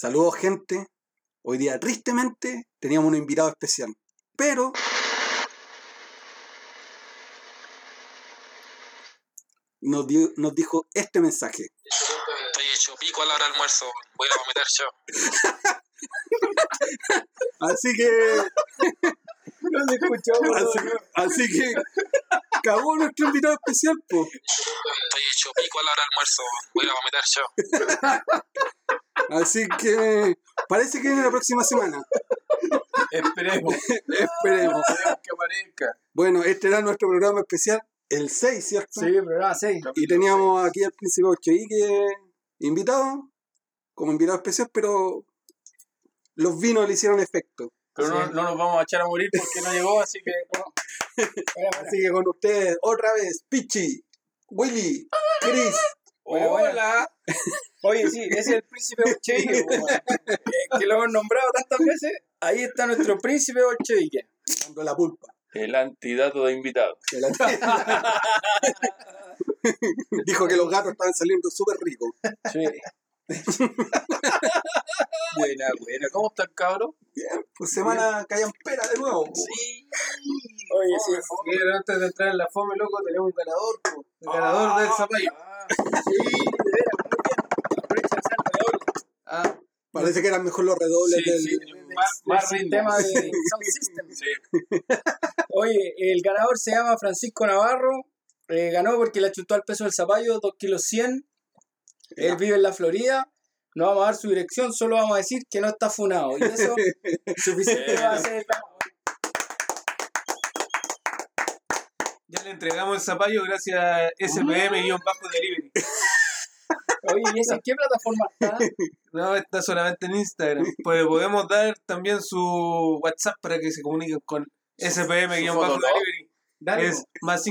Saludos, gente. Hoy día, tristemente, teníamos un invitado especial. Pero. Nos, dio- nos dijo este mensaje. Estoy hecho pico a la hora del almuerzo. Voy a vomitar yo. Así que. No se escuchó, Así, así que. Cagó nuestro invitado especial, po. Estoy hecho pico a la hora del almuerzo. Voy a vomitar yo. Así que. Parece que viene la próxima semana. Esperemos. Esperemos. Esperemos que aparezca. Bueno, este era nuestro programa especial, el 6, ¿cierto? Sí, programa 6. Y teníamos aquí al príncipe Ochoique invitado, como invitado especial, pero los vinos le hicieron efecto. Pero no, no nos vamos a echar a morir porque no llegó, así que. Así que con ustedes, otra vez, Pichi, Willy, Chris. Bueno, bueno. ¡Hola! Oye, sí, ese es el príncipe Bolchevique, que lo hemos nombrado tantas veces. Ahí está nuestro príncipe Bolchevique. dando la pulpa. El antidato de invitado. Que la- Dijo que los gatos estaban saliendo súper ricos. Sí. Buena, buena. ¿Cómo está el cabro? Bien, pues semana callampera de nuevo. Sí. Oye, sí. Pero antes de entrar en la fome, loco, tenemos un ganador. po. El ganador del zapallo. Sí, de veras, muy bien. Aprovecha de hacer redoble. Ah, Parece que eran mejor los redobles sí, del. sí. del- Más, del más sistema ritmo. de Sound System. Sí. Oye, el ganador se llama Francisco Navarro. Eh, ganó porque le achutó al peso del zapallo, 2 kilos 100. Él vive en la Florida. No vamos a dar su dirección, solo vamos a decir que no está funado. Y eso suficiente va a ser. Ya le entregamos el zapallo gracias a SPM-Delivery. Oye, ¿y ese en qué plataforma está? No, está solamente en Instagram. Pues podemos dar también su WhatsApp para que se comuniquen con SPM-Delivery. Es más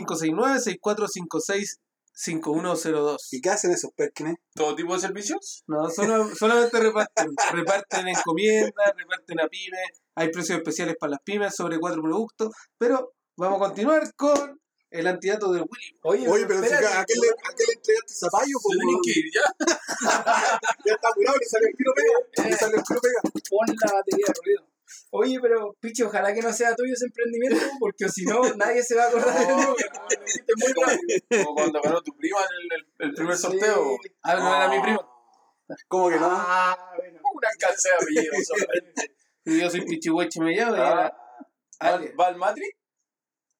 569-6456-5102. ¿Y qué hacen esos perkines? ¿Todo tipo de servicios? No, solo- solamente reparten. reparten encomiendas, reparten a pymes. Hay precios especiales para las pymes sobre cuatro productos. Pero vamos a continuar con el antidato de Willy. Oye, Oye, pero si espérate. a, a qué le, a qué le entregaste zapallo? Se tienen que ir ya. Ya está curado, le salió el tiro pega. Le salió el tiro pega. pon la batería de ruido. Oye, pero Pichi, ojalá que no sea tuyo ese emprendimiento, porque si no, nadie se va a acordar de hiciste muy. Como cuando ganó tu prima en el, primer Sí. sorteo. Ah, no era mi prima. ¿Cómo que no? Ah, bueno. Un alcance de apellido, sorprende. Y yo soy Pichihueche me llamo. y era- ¿Va, al Matri?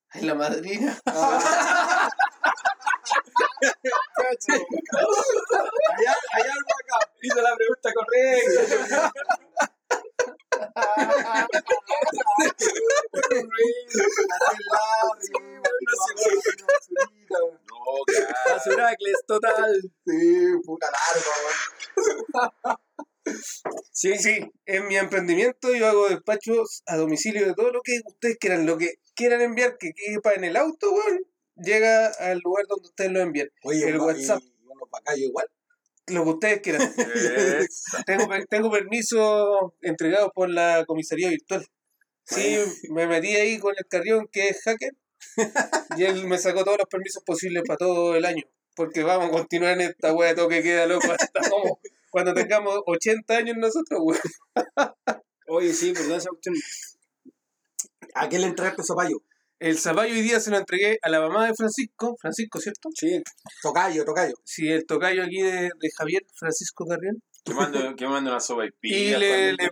Ay, la madrina. Allá, allá algo acá. Hizo la pregunta correcta. Basuracles, total. Sí, puta larga, Sí, sí, en mi emprendimiento yo hago despachos a domicilio de todo lo que ustedes quieran, lo que quieran enviar, que quepa en el auto, weón, llega al lugar donde ustedes lo envían. Oye, El WhatsApp. Y unos bacallos igual. Lo que ustedes quieran. tengo, tengo permiso entregado por la comisaría virtual. Sí, me metí ahí con el carrión que es hacker y él me sacó todos los permisos posibles para todo el año. Porque vamos a continuar en esta wea de toque queda loco hasta como cuando tengamos 80 años nosotros, weón. Oye, sí, perdón esa cuestión. ¿A qué le entregaste zapallo? El zapallo hoy día se lo entregué a la mamá de Francisco, Francisco, ¿cierto? Sí. Tocayo, tocayo. Sí, el tocayo aquí de, de Javier, Francisco Carrión. Que mando, que mando una sopa y Y pilla. le, le-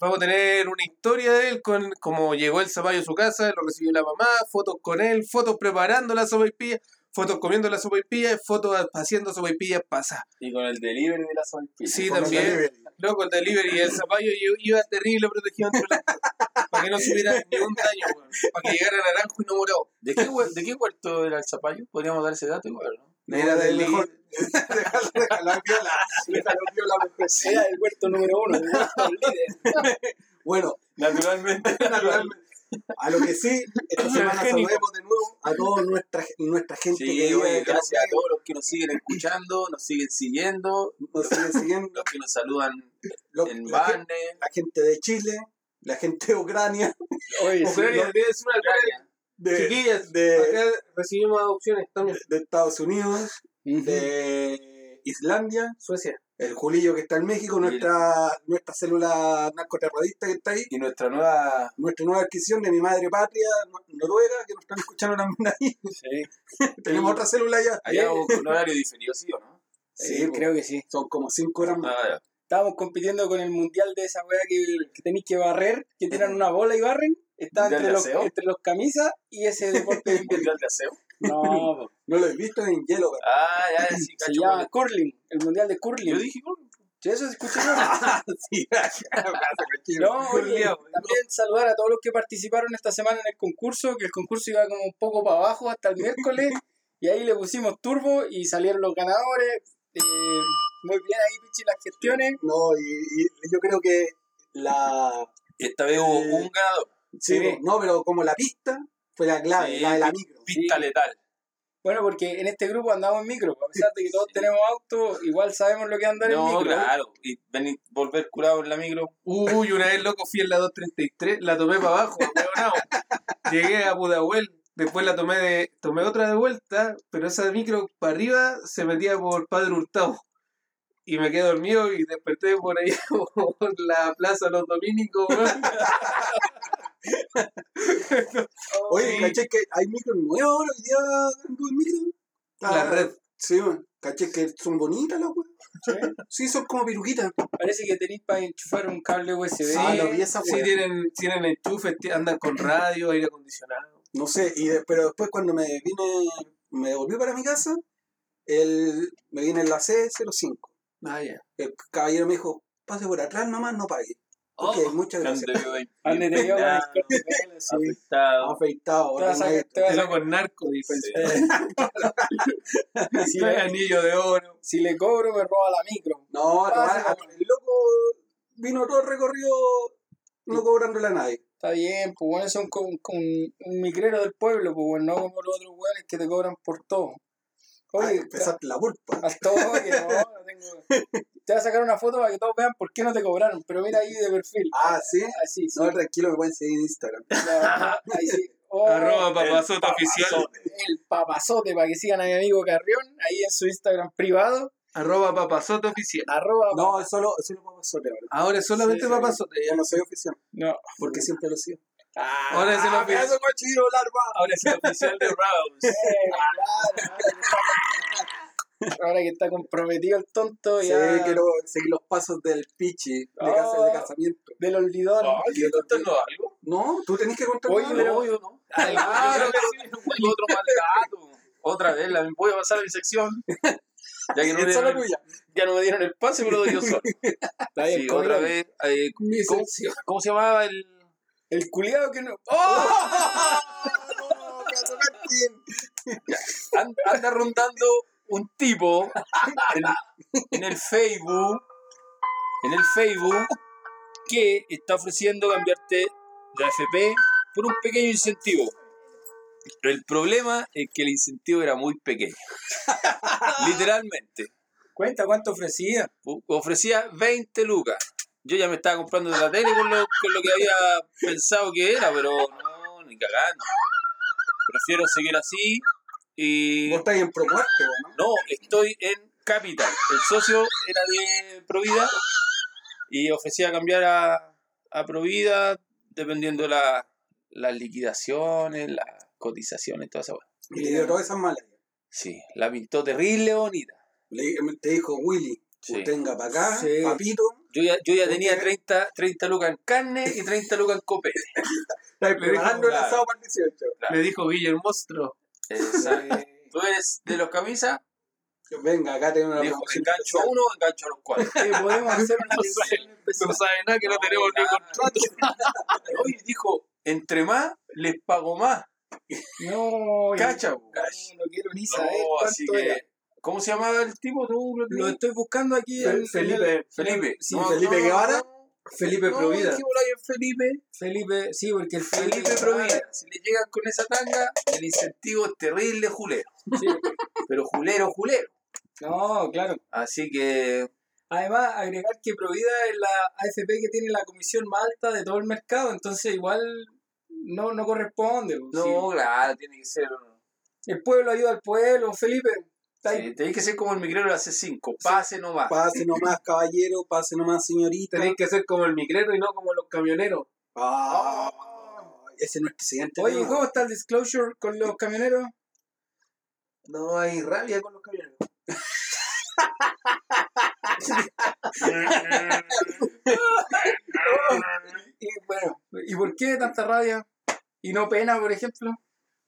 vamos a tener una historia de él, con cómo llegó el zapallo a su casa, lo recibió la mamá, fotos con él, fotos preparando la sopaipilla, fotos comiendo la sopaipilla, fotos haciendo sopaipilla pasa. Y con el delivery de la sopa y pilla. Sí, también. Loco, el delivery y el zapallo iba- iba terrible protegido entre las para que no subiera ni un daño, weón, para que llegara naranjo y no morado. ¿De qué, ¿De qué huerto era el zapallo? Podríamos dar ese dato igual, ¿no? Era del mejor. Déjalo, déjalo viola. Déjalo viola, porque sí. Era el huerto número uno, el huerto líder. Bueno, Naturalmente. naturalmente. A lo que sí, esta semana saludemos de nuevo a toda nuestra, nuestra gente Sí, que vive, oye, que nos gracias a todos los que nos siguen escuchando, nos siguen siguiendo, nos siguen siguiendo. los que nos saludan en la, gente, la gente de Chile, la gente de Ucrania, Oye, sí. Ucrania, debe ser una Ucrania. de, Chiquillas, de, acá recibimos adopciones también. de Estados Unidos, de Islandia, Suecia. El Julillo que está en México, nuestra, nuestra célula narcoterrorista que está ahí, Y nuestra nueva. nuestra nueva adquisición de mi madre patria, no- Noruega, que nos están escuchando también ahí. Sí, Tenemos otra célula allá. Allá con horario diferido, ¿sí o no? Sí, sí, po. creo que sí. Son como 5 horas más. Ah, ya. Estábamos compitiendo con el mundial de esa weá que, que tenéis que barrer, que tiran una bola y barren. Está ¿Mundial entre los, entre los camisas y ese deporte de invierno. ¿Mundial de aseo? No. No lo he visto en hielo, Ah, ya, sí, se cacho. llama curling, el mundial de curling. Yo dije, ¿no? Sí, eso se escucha. sí, No, oye, también saludar a todos los que participaron esta semana en el concurso, que el concurso iba como un poco para abajo hasta el miércoles, y ahí le pusimos turbo y salieron los ganadores. Eh, muy bien ahí, Pichi, las gestiones. No, y, y yo creo que la. Esta vez hubo Eh, un ganador. Sí, Sí. no, pero como la pista fue la clave, Sí, la de la micro. Pista letal. Bueno, porque en este grupo andamos en micro, a pesar de que todos tenemos auto, igual sabemos lo que es andar en No, micro. claro. Y venir, volver curado en la micro. Uy, una vez loco fui en la 233, la tomé para abajo, ahueonao. Llegué a Pudahuel, después la tomé de, tomé otra de vuelta, pero esa micro para arriba se metía por Padre Hurtado. Y me quedé dormido y desperté por ahí por la plaza Los Dominicos. Oye, ¿caché que hay micros nuevos ahora hoy día en el micro? La Ah, red. Sí, weón. ¿caché que son bonitas las weas? Sí, son como piruquitas. Parece que tenéis para enchufar un cable USB. Ah, lo vi esa Sí, tienen, tienen enchufes, andan con radio, aire acondicionado. No sé, y de- pero después cuando me vine, me volví para mi casa, el, me vine en la C05. Ah, ya. El caballero me dijo, pase por atrás nomás, no pague. Ok, Oh, muchas gracias. Te vio con afectado. Afeitado, Te con narco, dice. si, le, anillo de oro. si le cobro, me roba la micro. No, no, Pase, a- el loco vino todo el recorrido no cobrándole a nadie. Está bien, pues bueno, son con, con un micrero del pueblo, pues bueno, no como los otros weones que te cobran por todo. Oye, empezaste la pulpa. al toque, no, no tengo. Te voy a sacar una foto para que todos vean por qué no te cobraron, pero mira ahí de perfil. Ah, ¿sí? Así, sí. No, tranquilo, me pueden seguir en Instagram. No, ahí sí. Oh, Arroba papazote oficial. el papazote para que sigan a mi amigo Carrión ahí en su Instagram privado. Arroba papazote oficial. Arroba No, es solo, es solo papazote ahora. Ahora es solamente Sí, sí. papazote. Ya no soy oficial, No. porque siempre lo sigo. Ah, Ahora es el oficial. Ahora es el oficial de Rouse. eh, claro, Ahora que está comprometido el tonto, Sí, ya. quiero seguir los pasos del pichi de, Oh. casa, de casamiento. Del olvidón. Ay, ¿quieres contarnos algo? No, tú tenés que contar Oye, algo. yo no. Ah, yo creo que sí, otro mal. Otra vez, la, voy a pasar a mi sección. Ya que no, me dieron, tuya. ya no me dieron el pase, pero lo doy yo solo. Está bien, Sí, ¿cómo otra vez. eh, ¿cómo, cómo se llamaba el...? El culiado que no. No, pedazo Martín. Anda, rondando un tipo en, en el Facebook, en el Facebook, que está ofreciendo cambiarte de AFP por un pequeño incentivo. El problema es que el incentivo era muy pequeño. Literalmente. Cuenta cuánto ofrecía. U- Ofrecía 20 lucas. Yo ya me estaba comprando de la tele con lo, con lo que había pensado que era, pero no, ni cagando. Prefiero seguir así y... Vos estás en Promuerte, ¿no? No, estoy en Capital. El socio era de Provida y ofrecía cambiar a, a Provida dependiendo la, las liquidaciones, las cotizaciones, toda esa cosa. Y te dio todas esas malas. Sí, la pintó terrible bonita. Le- te dijo Willy, Sí. usted venga para acá, Sí. papito. Yo ya, yo ya ¿Por tenía qué? 30, 30 lucas en carne y 30 lucas en copete. Preparando el claro. asado para el 18. Le dijo Guille el monstruo. Exacto. ¿Tú eres de los camisas? Venga, acá tengo una Dijo, engancho a uno, engancho a los cuatro. Eh, podemos hacer una No especial. No sabe nada que no, tenemos ni claro. contrato. Hoy dijo, entre más, les pago más. No, Cacha, no, no quiero ni No, saber así cuánto que. era. ¿Cómo se llamaba el tipo? ¿Tú lo estoy buscando aquí. Fe- Felipe. el- Felipe. Sí, No, Felipe no, Guevara. no, Felipe Provida. Felipe. Felipe, sí, porque el Felipe Provida. Si le llegan con esa tanga, el incentivo es terrible julero. Sí. Pero julero, julero. No, claro. Así que. Además, agregar que Provida es la AFP que tiene la comisión más alta de todo el mercado, entonces igual no, no corresponde. pues, No, sí. claro, tiene que ser. El pueblo ayuda al pueblo, Felipe. Sí, tenéis que ser como el migrero de la C5. Pase nomás. Pase nomás, caballero, pase nomás, señorita. Tenéis que ser como el migrero y no como los camioneros. Ah, ese no es presidente. Oye, no. ¿cómo está el disclosure con los camioneros? No hay rabia con los camioneros. Y bueno, ¿y por qué tanta rabia? ¿Y no pena, por ejemplo?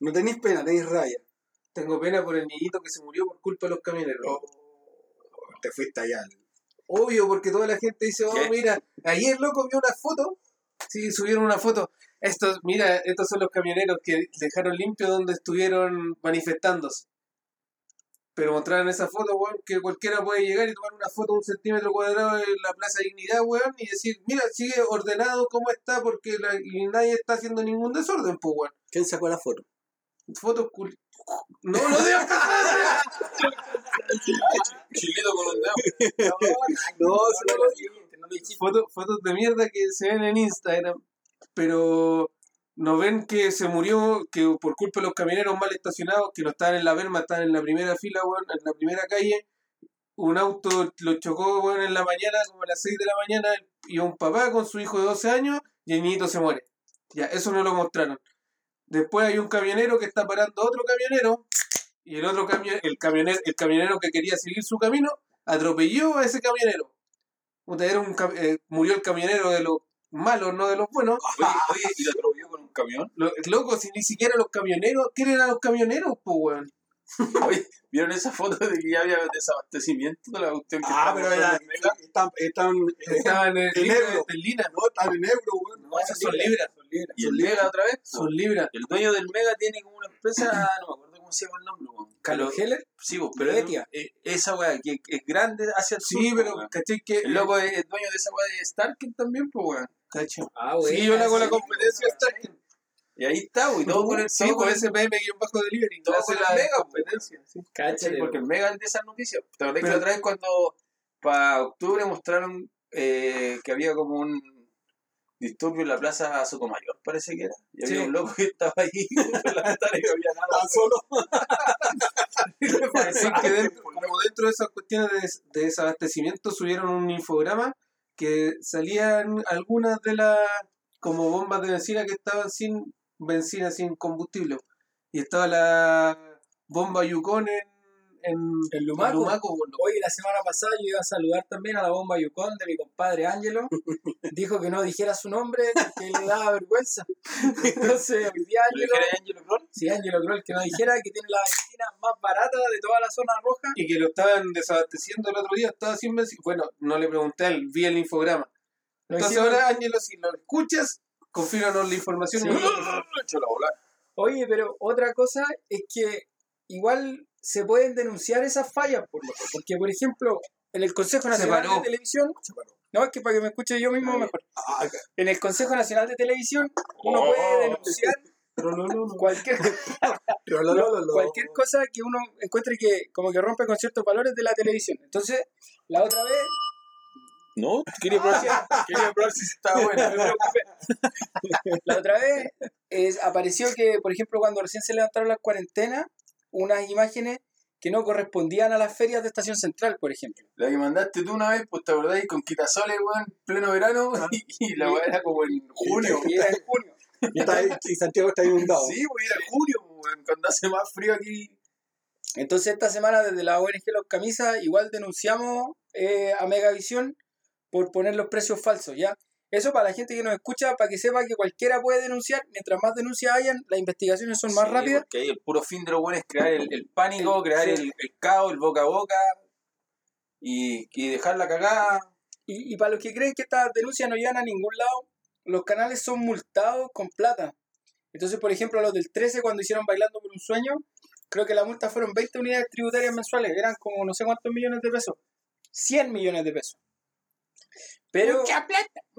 No tenéis pena, tenéis raya. Tengo pena por el niñito que se murió por culpa de los camioneros. Te fuiste allá. Obvio, porque toda la gente dice, oh, ¿Qué? mira, ayer loco vio una foto. Sí, subieron una foto. Estos, mira, estos son los camioneros que dejaron limpio donde estuvieron manifestándose. Pero mostraron esa foto, weón, que cualquiera puede llegar y tomar una foto de un centímetro cuadrado en la Plaza Dignidad, weón, y decir, mira, sigue ordenado como está porque la- y nadie está haciendo ningún desorden, pues, weón. ¿Quién sacó la foto? Fotos No, no digas Chilito con un dedo. No, se no lo lo no lo fotos, fotos de mierda que se ven en Instagram, pero no ven que se murió que por culpa de los camioneros mal estacionados, que no estaban en la verma, estaban en la primera fila, weón, en la primera calle. Un auto lo chocó, weón, en la mañana, como a las 6 de la mañana, y un papá con su hijo de 12 años, y el niñito se muere. Ya, eso no lo mostraron. Después hay un camionero que está parando a otro camionero, y el otro camionero, el camionero, el camionero que quería seguir su camino, atropelló a ese camionero. Era un cam- eh, murió el camionero de los malos, no de los buenos. Oye, oye, ¿y lo atropelló con un camión? Lo- loco, si ni siquiera los camioneros, ¿quién eran los camioneros, po, weón? Oye, ¿vieron esa foto de que ya había desabastecimiento de la cuestión que Ah, pero era, están, están, Estaban en, En libras euro. de Lina. no, están en euro, weón. No, esas son libras. ¿Y el Mega otra vez? Son libras. El dueño del Mega tiene como una empresa, no me acuerdo cómo se llama el nombre, weón. ¿Carlos Pero- Heller? Sí, vos, pero es, Betia. eh, esa weá que es grande hacia el sur. Sí, pero, weón. ¿cachai? Que, El loco es, es dueño de esa weá de Starkin también, pues weón. Cacho. Ah, Sí, yo le hago la competencia a Starkin. Y ahí está, weón. y Todo con el, Sí, todo con por el- SPM-bajo delivery. todo con el la Mega, competencia. sí. Porque el Mega es de esas noticias. ¿Te acordás que otra vez cuando para octubre mostraron eh, que había como un disturbio en la plaza Sotomayor, parece que era? Y había Sí. un loco que estaba ahí a la ventana y no había nada. Tan solo. Así que dentro, como dentro de esas cuestiones de, de desabastecimiento subieron un infograma que salían algunas de las como bombas de benzina que estaban sin benzina, sin combustible. Y estaba la bomba Yukon en, en, En Lumaco. por lo- Oye, la semana pasada yo iba a saludar también a la bomba Yukon de mi compadre Ángelo. Dijo que no dijera su nombre porque le daba vergüenza. Entonces, hoy día ¿Le Ángelo, sí, Ángelo Kroll que no dijera que tiene la benzina más barata de toda la zona roja. Y que lo estaban desabasteciendo el otro día, estaba sin benzina. Bueno, no le pregunté él, vi el infograma. Entonces ahora, Ángelo, si lo escuchas, confírmanos la información. Sí. y-. Oye, pero otra cosa es que igual se pueden denunciar esas fallas, por loco. Porque, por ejemplo, en el Consejo Nacional de Televisión, no, es que para que me escuche yo mismo mejor. Ah, En el Consejo Nacional de Televisión, uno Oh. puede denunciar cualquier, cualquier cosa que uno encuentre que como que rompe con ciertos valores de la televisión. Entonces, la otra vez, No, quería probar si, quería probar si estaba no buena. me preocupé. la otra vez es- apareció que, por ejemplo, cuando recién se levantaron las cuarentenas, unas imágenes que no correspondían a las ferias de Estación Central, por ejemplo. La que mandaste tú una vez, pues te acordáis, con quitasoles, weón, pleno verano, y, y la weá era como en junio. Y era en junio. Y, está ahí- y Santiago está inundado. Sí, pues era junio, weón, cuando hace más frío aquí. Entonces esta semana desde la ONG Los Camisas igual denunciamos eh, a Megavisión por poner los precios falsos, ¿ya? Eso para la gente que nos escucha, para que sepa que cualquiera puede denunciar, mientras más denuncias hayan, las investigaciones son más Sí, rápidas. Porque ahí el puro fin de lo bueno es crear el, el pánico, crear sí. el, el caos, el boca a boca y, y dejar la cagada. Y, y para los que creen que estas denuncias no llegan a ningún lado, los canales son multados con plata. Entonces, por ejemplo, los del 13 cuando hicieron Bailando por un Sueño, creo que la multa fueron 20 unidades tributarias mensuales, eran como no sé cuántos millones de pesos. 100 millones de pesos. Pero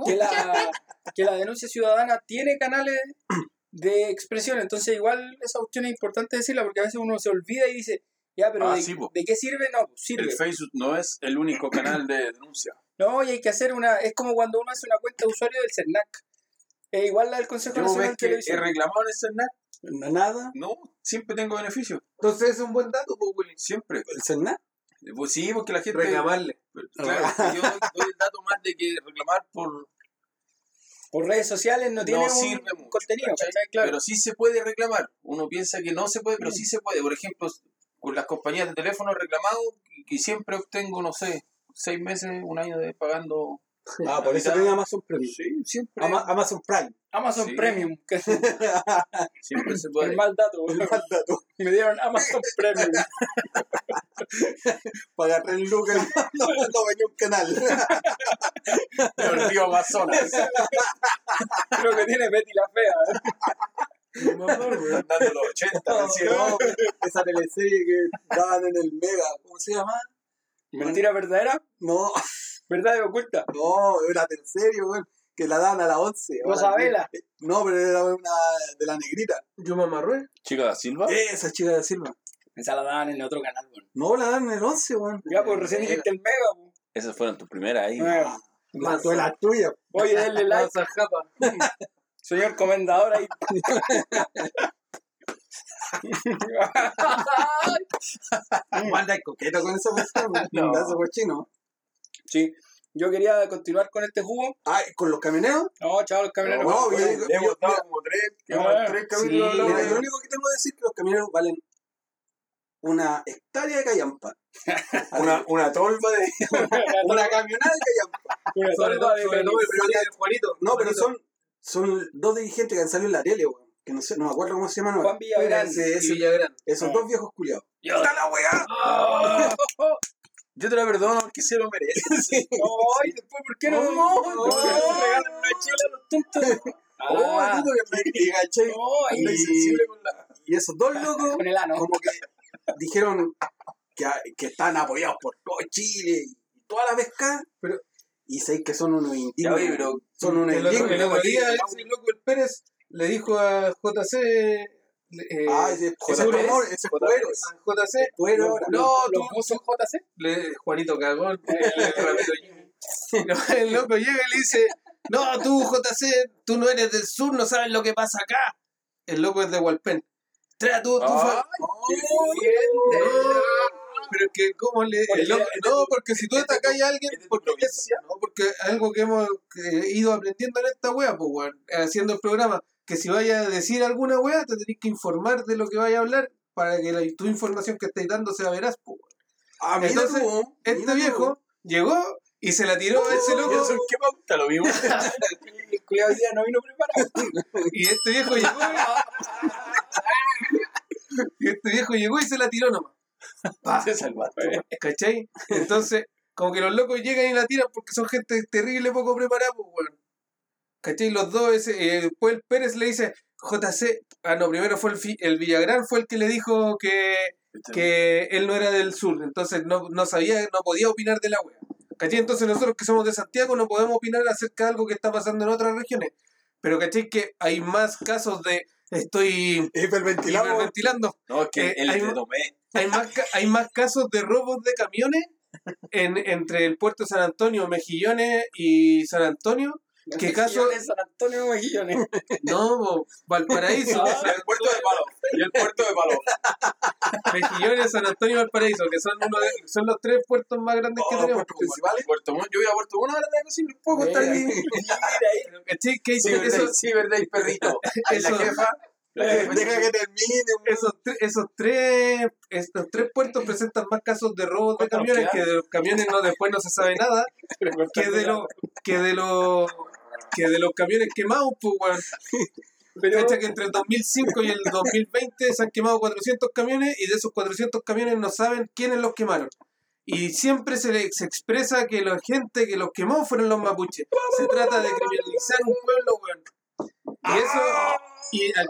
que la, que la denuncia ciudadana tiene canales de expresión, entonces igual esa opción es importante decirla porque a veces uno se olvida y dice, ya, pero Ah, de, sí, po. ¿de qué sirve? No, pues sirve. El Facebook no es el único canal de denuncia. No, y hay que hacer una. Es como cuando uno hace una cuenta de usuario del CERNAC. Es igual la del Consejo Nacional ves de que he Televisión. reclamado en el CERNAC. Nada. No, siempre tengo beneficio. Entonces es un buen dato, pues, Willy. Siempre. El CERNAC. Pues sí, porque la gente. Reclamarle. Claro, yo doy el dato más de que reclamar por. Por redes sociales no tiene un sirve mucho, contenido, ¿cachai? ¿cachai? Claro. Pero sí se puede reclamar. Uno piensa que no se puede, pero sí se puede. Por ejemplo, con las compañías de teléfono reclamado, que siempre obtengo, no sé, seis meses, un año de pagando. Ah, por eso tenía Amazon Premium. Sí, siempre. Ama- Amazon Prime. Amazon Sí. Premium, que Siempre se puede. el mal dato. El mal dato. Me dieron Amazon Premium. Pagar tres lucas. No, no venía un canal. El río Amazonas. Creo que tiene Betty la Fea. Están dando los 80 recién. No, esa teleserie que daban en el Mega. ¿Cómo se llama? Mentira verdadera, No, verdad oculta. no, era teleserie, weón. Que la daban a las 11. Rosa Ahora, Vela. No, pero era una de la negrita. Yo me amarré. Chica da Silva. Esa chica de Silva. Esa la daban en el otro canal, weón. No, la dan en el 11, weón. Ya, pues recién dijiste el Mega, weón. Esas fueron tus primeras ahí. Bueno, Más tú la tuya. Oye, denle like, señor comendador ahí. Manda coqueto con esa cuestión. No. Cochino. Sí, yo quería continuar con este jugo. Ah, con los camioneros. No, chaval, los camioneros. No, yo- yo- como tres, Ah, tres capítulos sí, Mira, lo único que tengo que decir es que los camioneros valen una hectárea de callampa. una, una tolva de. Una camionada de callampa. Una todo, de. Juanito. No, pero son, son dos dirigentes que han salido en la tele, weón. Que no sé, no me acuerdo cómo se llaman. Juan Villagrán. Sí, Y ese- Villagrán. esos Ah. dos viejos culiados. Yo- ¡Está la weá! Yo te la perdono porque se lo merece. No, y después, ¿por qué no? No, no, no. le regalan una chela a los tontos. Oh, Ah, tú que me- no, ahí Y- Insensible con la- Y esos dos locos, con el ano. como que dijeron que, que están apoyados por todo Chile y toda la pesca, pero y sé que son unos Ya, indignos. oye, pero son unos El indignos. el otro día, ese loco el Pérez le dijo a JC. eh, Ah, ese, es Pérez, amor, ese es JC, a No, ahora. no, ¿Lo tú- puso JC? le- Juanito Cagón. el. No, el loco llega y le dice: No, tú, JC, tú no eres del sur, no sabes lo que pasa acá. El loco es de Hualpén. Trae tú, fa- No, pero es que, ¿cómo le.? el loco- no, porque si tú atacas a alguien, tu porque eso- no, porque algo que hemos eh, ido aprendiendo en esta wea, pues, weón, haciendo el programa, que si vaya a decir alguna wea, te tenés que informar de lo que vaya a hablar para que la, tu información que estáis dando sea veraz, pues, weón. Ah, mira Entonces, tú, Este mira tú. viejo llegó y se la tiró a ese ¿Y loco. eso qué pauta lo vimos? El culiao hoy día no vino preparado. Y este viejo llegó. y este viejo llegó y se la tiró nomás. Se salvaste. ¿Cachai? Entonces, como que los locos llegan y la tiran porque son gente terrible poco preparada, pues, weón. ¿Cachai? Los dos, ese, eh, después el Pérez le dice, JC, ah, no, primero fue el, el Villagrán, fue el que le dijo que, que él no era del sur, entonces no, no sabía, no podía opinar de la wea. ¿Cachai? Entonces nosotros que somos de Santiago no podemos opinar acerca de algo que está pasando en otras regiones. Pero ¿cachai? Que hay más casos de estoy Hiperventilado. hiperventilando. No, es que Eh, él hay te ma- tomé. Hay más, hay más casos de robos de camiones en, entre el puerto de San Antonio, Mejillones y San Antonio. ¿Qué caso? San Antonio Mejillones. No, bo, Valparaíso. Ah, Y el puerto de palo. Y el puerto de palo. Mejillones, San Antonio y Valparaíso, que son uno de, son los tres puertos más grandes que Oh, tenemos. puertos principales. Puerto Montt. Yo voy a Puerto Montt ahora cocina un poco. Está ahí. ¿Cachai? Que Sí, eso- verdad, eso- sí, verdad, y perrito. La Eso- jefa. La Eh, jefa Deja que termine. esos, tre- esos tres estos tres puertos presentan más casos de robos de ¿Cuántos nos camiones que de los camiones no después no se sabe nada que de los que de los que de los camiones quemados pues weón. Pero, Fecha que entre el 2005 y el 2020 se han quemado 400 camiones y de esos 400 camiones no saben quiénes los quemaron. Y siempre se, le, se expresa que la gente que los quemó fueron los mapuches. Se trata de criminalizar un pueblo, weón. Y eso, y al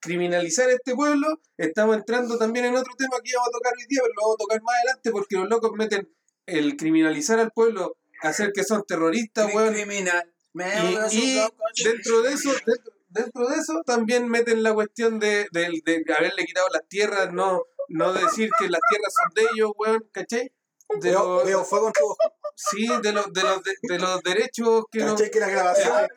criminalizar este pueblo, estamos entrando también en otro tema que íbamos a tocar hoy día, pero lo vamos a tocar más adelante porque los locos meten el criminalizar al pueblo, hacer que son terroristas, weón. Criminal. Y, y dentro de eso, dentro, dentro de eso también meten la cuestión de, de- de haberle quitado las tierras, no, no decir que las tierras son de ellos, weón, ¿cachai? de Veo, los, veo fuego en tu ojo. sí, de los, de los, de, de los derechos que no, ¿Cachai que la grabación, la,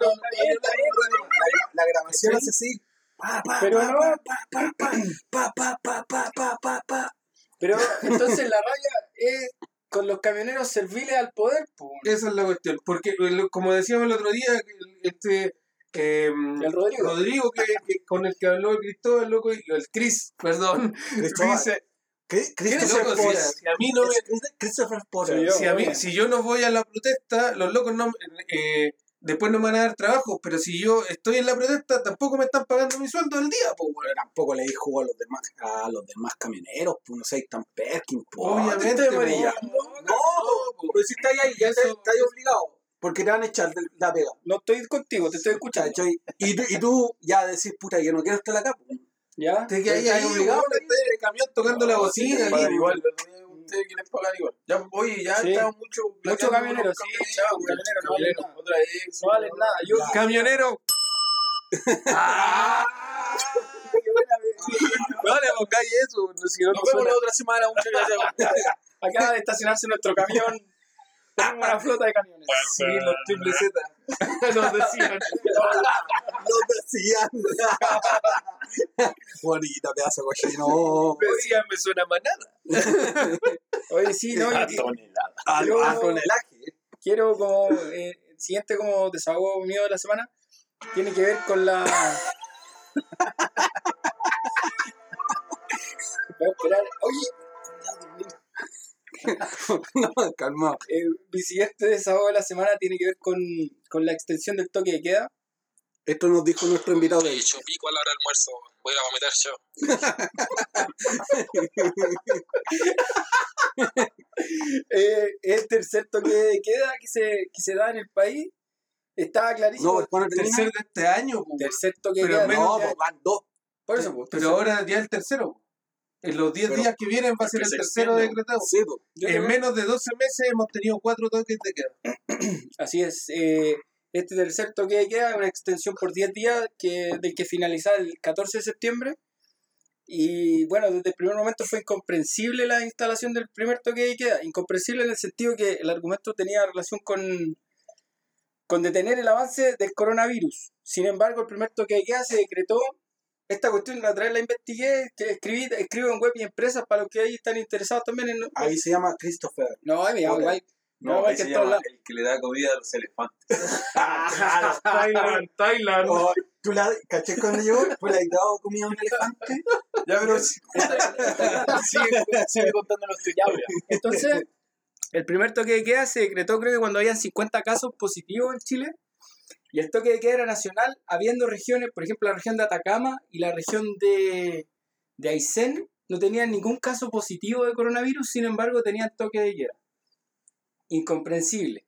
la grabación hace así? Pa, pa, Pero pa, no. pa, pa, pa, pa, pa, pa, pa, pa, pa, pa. Pero entonces la raya es con los camioneros serviles al poder, po. Esa es la cuestión. Porque, el- como decíamos el otro día, este. eh, El Rodrigo. que, que- con el que habló el Cristóbal, loco, y el Chris, perdón. Cri- ¿qué Christopher loco? Si, a mí no me, Christopher yo. si, a mí, bueno. si yo no voy a la protesta, los locos no, eh, después no me van a dar trabajo. Pero si yo estoy en la protesta, tampoco me están pagando mi sueldo al día, pues, tampoco le di jugo a los demás, a los demás camioneros, pues no sé, tan Perkin, pues. Obviamente, te estoy po. amarillando. No, po, pero si estás ahí, ya te- estás obligado. Porque te van a echar de la pega. No estoy contigo, te estoy escuchando. Y, tú- y tú ya decís, puta, yo no quiero estar acá. pues. ¿Ya? Te quedas ahí obligado, estás en el camión tocando la bocina. Igual, ustedes igual. Ya, oye, ya Sí. estamos mucho. Muchos camioneros, sí, camioneros, no. Otra vez. No valen nada. Yo, Camionero. No le pongáis eso, si no Nos vemos la otra semana, muchas gracias. acaba de estacionarse nuestro camión. Tenemos una flota de camiones. Sí, los triple Z. Nos decían. Los decían. Bonita, pedazo cochino. Decía, me suena manada. Oye, sí, no, yo tonelada. Al tonelaje. quiero como. eh, el siguiente como desahogo mío de la semana tiene que ver con la. Voy a esperar. Oye, No, calma. eh, mi siguiente desahogo de la semana tiene que ver con, con la extensión del toque de queda. Esto nos dijo nuestro invitado de He hecho pico a la hora del almuerzo. Voy a vomitar yo. Eh, el tercer toque de queda que se, que se da en el país estaba clarísimo. No, pues, ¿cuándo termina? Tercer de este año, tercer toque de Pero queda. menos No, van dos. por eso, pues, Pero ahora ya el tercero. En los 10 Pero- días que vienen va a ser el tercero decretado. Sí, En menos de 12 meses hemos tenido cuatro toques de queda. Así es. eh, este tercer toque de queda es una extensión por 10 días que, del que finaliza el 14 de septiembre. Y bueno, desde el primer momento fue incomprensible la instalación del primer toque de queda. Incomprensible en el sentido que el argumento tenía relación con, con detener el avance del coronavirus. Sin embargo, el primer toque de queda se decretó. Esta cuestión la otra vez la investigué, que escribí, escribo en web y empresas para los que ahí están interesados también en... Ahí se llama Christopher. No, me llamo igual. No, No, ahí es que se en todos llama lados. el que le da comida a los elefantes. Thailand, Thailand. Oh, ¿Tú la caché cuando llegó? ¿Pues le has dado comida a un elefante? Ya, pero sí. sigue, sigue contándonos tu historia. Entonces, el primer toque de queda se decretó creo que cuando habían 50 casos positivos en Chile. Y el toque de queda era nacional, habiendo regiones, por ejemplo, la región de Atacama y la región de, de Aysén, no tenían ningún caso positivo de coronavirus, sin embargo, tenían toque de queda. Incomprensible.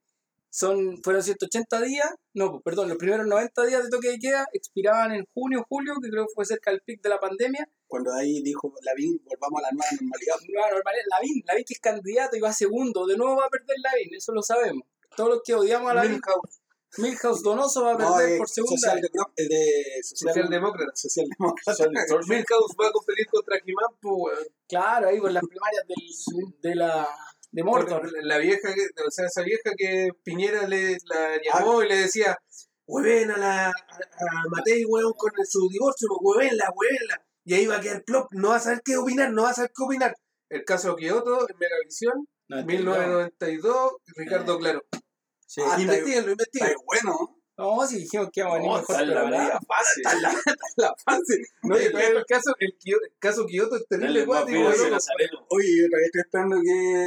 Son, fueron 180 días, no, pues, perdón, los primeros 90 días de toque de queda expiraban en junio, julio, que creo que fue cerca del pic de la pandemia, Cuando ahí dijo Lavín, volvamos a la nueva normalidad. nueva normalidad. Lavín, Lavín que es candidato y va segundo, de nuevo va a perder Lavín, eso lo sabemos. Todos los que odiamos a Lavín, Milhouse, Milhouse Donoso va a No, perder eh, por segunda social vez. de, de social, socialdemócrata. socialdemócrata. Milhouse va a competir contra Jimán, pues, weón. Claro, ahí con las primarias del, de la de. Porque La vieja, que, o sea, esa vieja que Piñera le la llamó y le decía, hueven a la a, a Matei, weón, con su divorcio, pues, huevenla, huevenla. Y ahí va a quedar plop, no va a saber qué opinar, no va a saber qué opinar. El caso Kioto, en Megavisión, 1992, Ricardo Claro. Sí. Ah, Está investíguenlo. bueno. No, si dijimos que íbamos a venir mejor la medida fácil. Está la, la fase. No, el caso, el, caso Kioto es terrible, cuático, Nazareno. Oye, yo todavía estoy esperando que,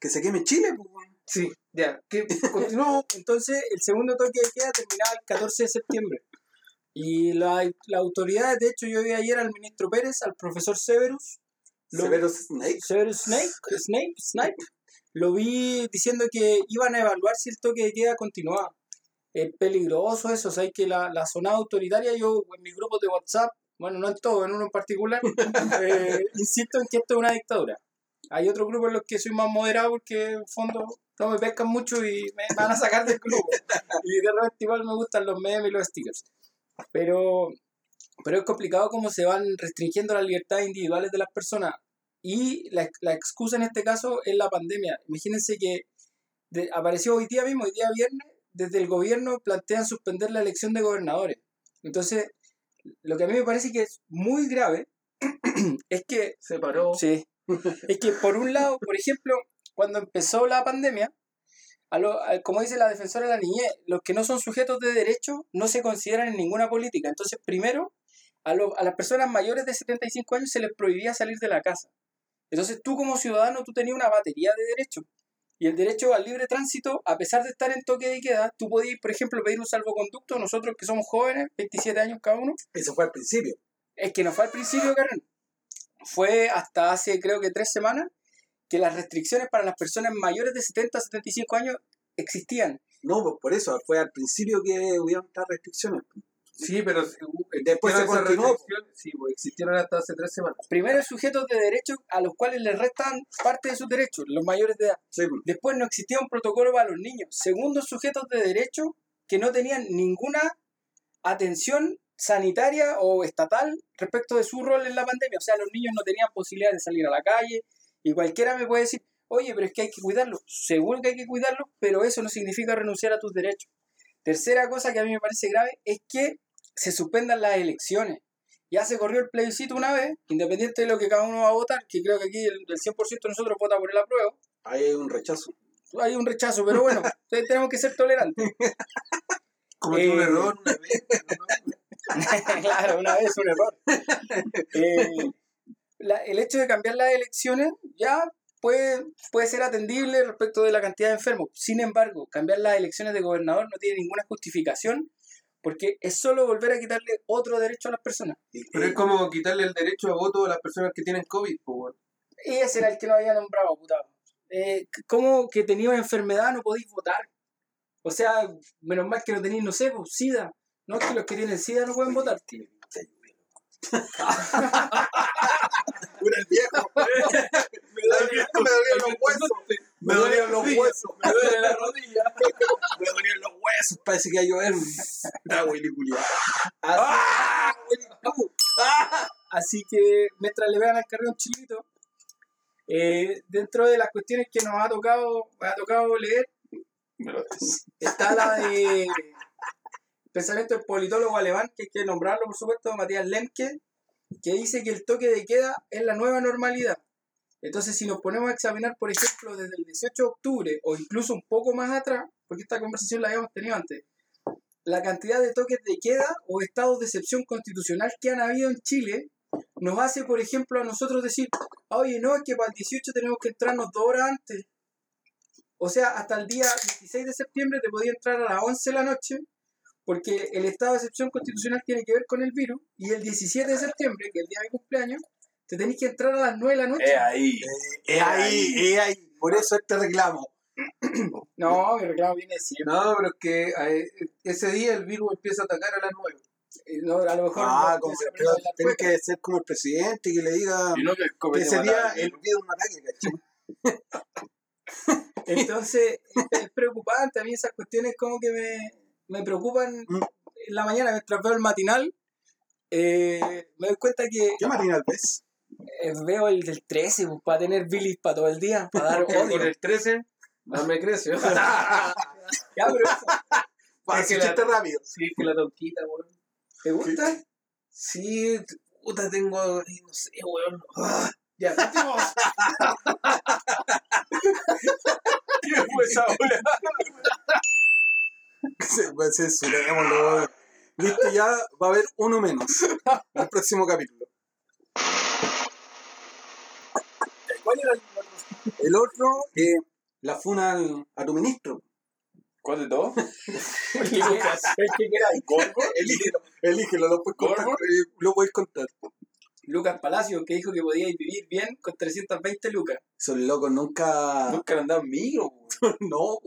que se queme Chile. Pues. Sí, ya, que continuamos. Entonces, el segundo toque de queda terminaba el 14 de septiembre. Y la, la autoridad, de hecho, yo vi ayer al ministro Pérez, al profesor Severus, lo- Severus Snake. Severus Snape, Snape, Snape, lo vi diciendo que iban a evaluar si el toque de queda continuaba. Es peligroso eso, o sea, que la, la zona autoritaria, yo en mi grupo de WhatsApp, bueno, no en todo, en uno en particular, eh, insisto en que esto es una dictadura. Hay otro grupo en los que soy más moderado porque en fondo no me pescan mucho y me van a sacar del grupo. Y de repente igual me gustan los memes y los stickers. Pero, pero es complicado cómo se van restringiendo las libertades individuales de las personas. Y la, la excusa en este caso es la pandemia. Imagínense que de- apareció hoy día mismo, hoy día viernes, desde el gobierno plantean suspender la elección de gobernadores. Entonces, lo que a mí me parece que es muy grave es que Se paró. Sí. Es que por un lado, por ejemplo, cuando empezó la pandemia, a lo- a- como dice la defensora de la niñez, los que no son sujetos de derecho no se consideran en ninguna política. Entonces, primero, a, lo- a las personas mayores de 75 años se les prohibía salir de la casa. Entonces, tú como ciudadano, tú tenías una batería de derechos. Y el derecho al libre tránsito, a pesar de estar en toque de queda, tú podías, por ejemplo, pedir un salvoconducto, nosotros que somos jóvenes, 27 años cada uno, Eso fue al principio. es que no fue al principio, Karen. Fue hasta hace creo que tres semanas que las restricciones para las personas mayores de 70 a 75 años existían. No, pues por eso, fue al principio que hubieron estas restricciones. Sí, pero Después se continuó. Sí, pues, existieron hasta hace tres semanas. Primero, sujetos de derechos a los cuales les restan parte de sus derechos, los mayores de edad. Sí, pues. Después no existía un protocolo para los niños. Segundo, sujetos de derecho que no tenían ninguna atención sanitaria o estatal respecto de su rol en la pandemia. O sea, los niños no tenían posibilidad de salir a la calle y cualquiera me puede decir, oye, pero es que hay que cuidarlos. Seguro que hay que cuidarlos, pero eso no significa renunciar a tus derechos. Tercera cosa que a mí me parece grave es que se suspendan las elecciones. Ya se corrió el plebiscito una vez, independiente de lo que cada uno va a votar, que creo que aquí el, el 100% de nosotros vota por el apruebo Ahí hay un rechazo. hay un rechazo, pero bueno, entonces tenemos que ser tolerantes. Un Eh, error una vez. claro, una vez un error. Eh, la- el hecho de cambiar las elecciones ya puede, puede ser atendible respecto de la cantidad de enfermos. Sin embargo, cambiar las elecciones de gobernador no tiene ninguna justificación porque es solo volver a quitarle otro derecho a las personas. Pero es como quitarle el derecho a voto a las personas que tienen COVID, weón. Y ese era el que no había nombrado, puta. Eh, ¿Cómo que tenía una enfermedad no podéis votar? O sea, menos mal que no tenéis, no sé, SIDA. No es que los que tienen SIDA no pueden votar. Pura el viejo. me dolían me dolían los huesos. Me dolían los huesos. Me duele la rodilla. Me dolían los huesos. Parece que va a llover. La Willy culiao. Así, que mientras le vean al carrón chilito, eh, dentro de las cuestiones que nos ha tocado, ha tocado leer, está la de pensamiento del politólogo alemán, que hay que nombrarlo por supuesto, Matías Lemke, que dice que el toque de queda es la nueva normalidad. Entonces, si nos ponemos a examinar, por ejemplo, desde el 18 de octubre o incluso un poco más atrás, porque esta conversación la habíamos tenido antes, la cantidad de toques de queda o estados de excepción constitucional que han habido en Chile nos hace, por ejemplo, a nosotros decir, oye, no, es que para el 18 tenemos que entrarnos dos horas antes. O sea, hasta el día 16 de septiembre te podía entrar a las 11 de la noche, porque el estado de excepción constitucional tiene que ver con el virus, y el 17 de septiembre, que es el día de mi cumpleaños, te tenéis que entrar a las 9 de la noche. Es ahí. Es ahí, es ahí. Por eso este reclamo. No, mi reclamo viene de siempre. No, pero es que eh, ese día el virus empieza a atacar a las nueve. Eh, no, a lo mejor Ah, no, como se que que ser como el presidente y que le diga Y no que ese día mataba, el día de un ataque, ¿cachai? Entonces, es preocupante. A mí esas cuestiones como que me, me preocupan Mm. en la mañana mientras veo el matinal. eh, me doy cuenta que ¿Qué matinal ves? eh, veo el del 13 pues, para tener bilis para todo el día, para dar Con odio. el 13, más me crece. Ya, pero eso, Para Es que la- rápido. sí, que la tonquita, weón. ¿te gusta? Sí, puta, tengo, no sé, weón. Ah, ya, continuamos. ¿Qué fue esa Censurémoslo. Listo, ya va a haber uno menos. En el próximo capítulo. ¿Cuál era el El otro, eh, la funa al- a tu ministro. ¿Cuál de todos? El que, el queráis. Elígelo, elígelo, lo puedes contar. Eh, Lo puedes contar. Lucas Palacio, que dijo que podíais vivir bien con 320 lucas. Esos locos nunca. Nunca han andado en micro. No,